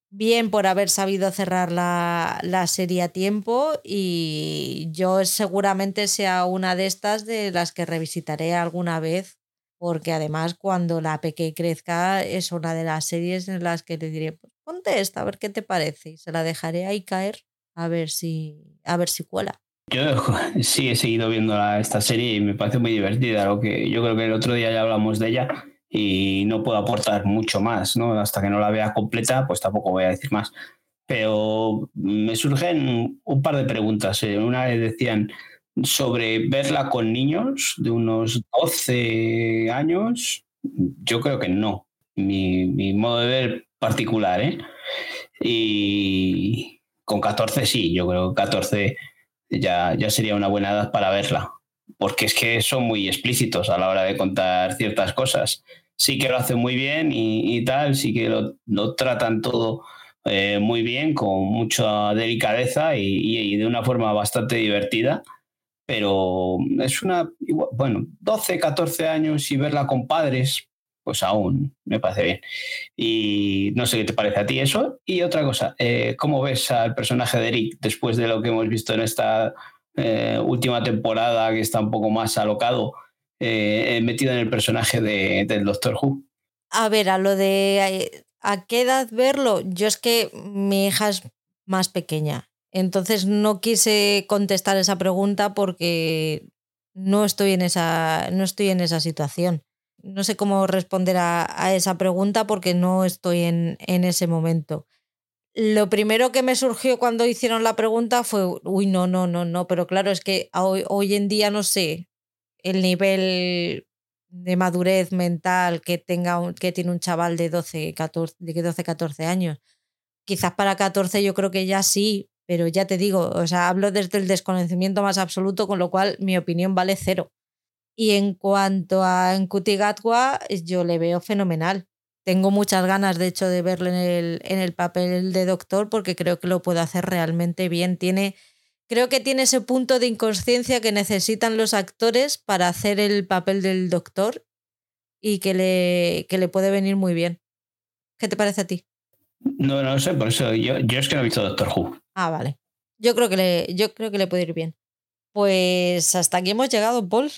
bien por haber sabido cerrar la, la, serie a tiempo y yo seguramente sea una de estas de las que revisitaré alguna vez porque además cuando la peque crezca es una de las series en las que le diré pues ponte esta a ver qué te parece y se la dejaré ahí caer a ver si a ver si cuela. Yo sí he seguido viendo esta serie y me parece muy divertida, lo que yo creo que el otro día ya hablamos de ella y no puedo aportar mucho más, ¿no? Hasta que no la vea completa, pues tampoco voy a decir más. Pero me surgen un par de preguntas. ¿eh? Una decían sobre verla con niños de unos 12 años. Yo creo que no. Mi, mi modo de ver particular, ¿eh? Y con 14 sí, yo creo que 14 ya, ya sería una buena edad para verla porque es que son muy explícitos a la hora de contar ciertas cosas. sí que lo hace muy bien y, tal, sí que lo, tratan todo eh, muy bien, con mucha delicadeza y, de una forma bastante divertida. Pero es una, bueno, 12, 14 años y verla con padres, pues aún me parece bien. Y no sé qué te parece a ti eso. Y otra cosa, eh, ¿cómo ves al personaje de Eric después de lo que hemos visto en esta eh, última temporada que está un poco más alocado? eh, metido en el personaje de, del Doctor Who. A ver, a lo de eh, a qué edad verlo, yo es que mi hija es más pequeña. Entonces no quise contestar esa pregunta porque no estoy en esa, no estoy en esa situación. No sé cómo responder a, a esa pregunta porque no estoy en, en, ese momento. Lo primero que me surgió cuando hicieron la pregunta fue, uy, no, no, no, no, pero claro, es que hoy, hoy en día no sé, el nivel de madurez mental que, tenga que tiene un chaval de 12, 14, de 12, 14 años. Quizás para 14 yo creo que ya sí, pero ya te digo, o sea, hablo desde el desconocimiento más absoluto, con lo cual mi opinión vale cero. Y en cuanto a Gatwa, yo le veo fenomenal. Tengo muchas ganas, de hecho, de verle en el, en el papel de doctor porque creo que lo puede hacer realmente bien. Tiene Creo que tiene ese punto de inconsciencia que necesitan los actores para hacer el papel del doctor y que le, que le puede venir muy bien. ¿Qué te parece a ti? No, no sé, por eso yo, yo es que no he visto Doctor Who. Ah, vale. Yo creo que le, yo creo que le puede ir bien. Pues hasta aquí hemos llegado, Paul.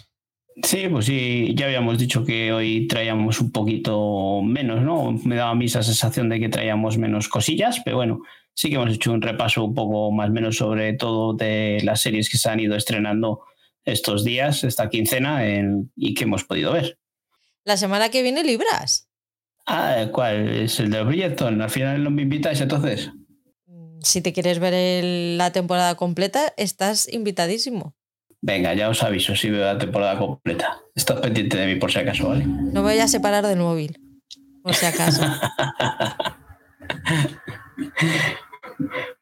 Sí, pues sí, ya habíamos dicho que hoy traíamos un poquito menos, ¿no? Me daba a mí esa sensación de que traíamos menos cosillas, pero bueno, sí que hemos hecho un repaso un poco más o menos sobre todo de las series que se han ido estrenando estos días, esta quincena, y que hemos podido ver. La semana que viene libras. Ah, ¿cuál? Es el de Bridgerton. Al final no me invitáis entonces. Mm, si te quieres ver la temporada completa, estás invitadísimo. Venga, ya os aviso si veo la temporada completa. Estás pendiente de mí por si acaso, ¿vale? No me voy a separar del móvil, por si acaso.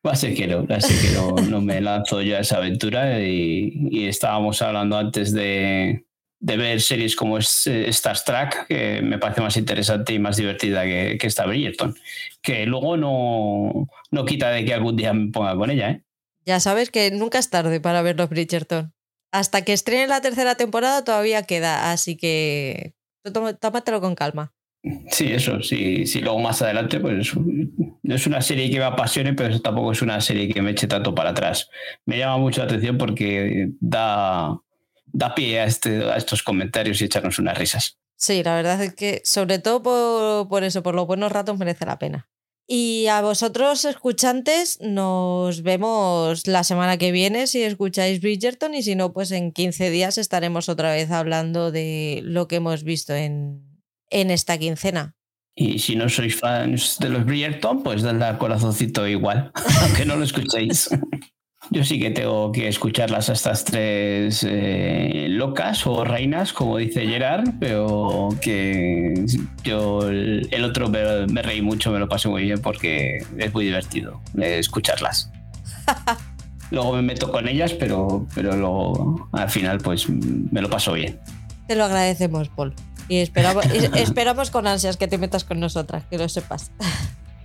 Va a ser que no, así que no, me lanzo yo a esa aventura y, estábamos hablando antes de, ver series como eh, Star Trek, que me parece más interesante y más divertida que, que esta Bridgerton, que luego no, no quita de que algún día me ponga con ella. ¿eh? Ya sabes que nunca es tarde para ver los Bridgerton. Hasta que estrene la tercera temporada todavía queda, así que tómatelo con calma. Sí, eso, sí, sí, luego más adelante, pues no es una serie que me apasione, pero tampoco es una serie que me eche tanto para atrás. Me llama mucho la atención porque da, da pie a, este, a estos comentarios y echarnos unas risas. Sí, la verdad es que sobre todo por, por eso, por los buenos ratos merece la pena. Y a vosotros, escuchantes, nos vemos la semana que viene si escucháis Bridgerton y si no, pues en 15 días estaremos otra vez hablando de lo que hemos visto en, en esta quincena. Y si no sois fans de los Bridgerton, pues dadle al corazoncito igual, aunque no lo escuchéis. Yo sí que tengo que escucharlas a estas tres eh, locas o reinas, como dice Gerard, pero que yo el, otro me, reí mucho, me lo pasé muy bien porque es muy divertido escucharlas. luego me meto con ellas, pero, pero luego al final pues me lo paso bien. Te lo agradecemos, Paul. Y esperamos, esperamos con ansias que te metas con nosotras, que lo sepas.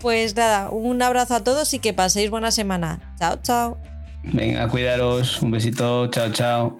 Pues nada, un abrazo a todos y que paséis buena semana. Chao, chao. Venga, cuidaros. Un besito. Chao, chao.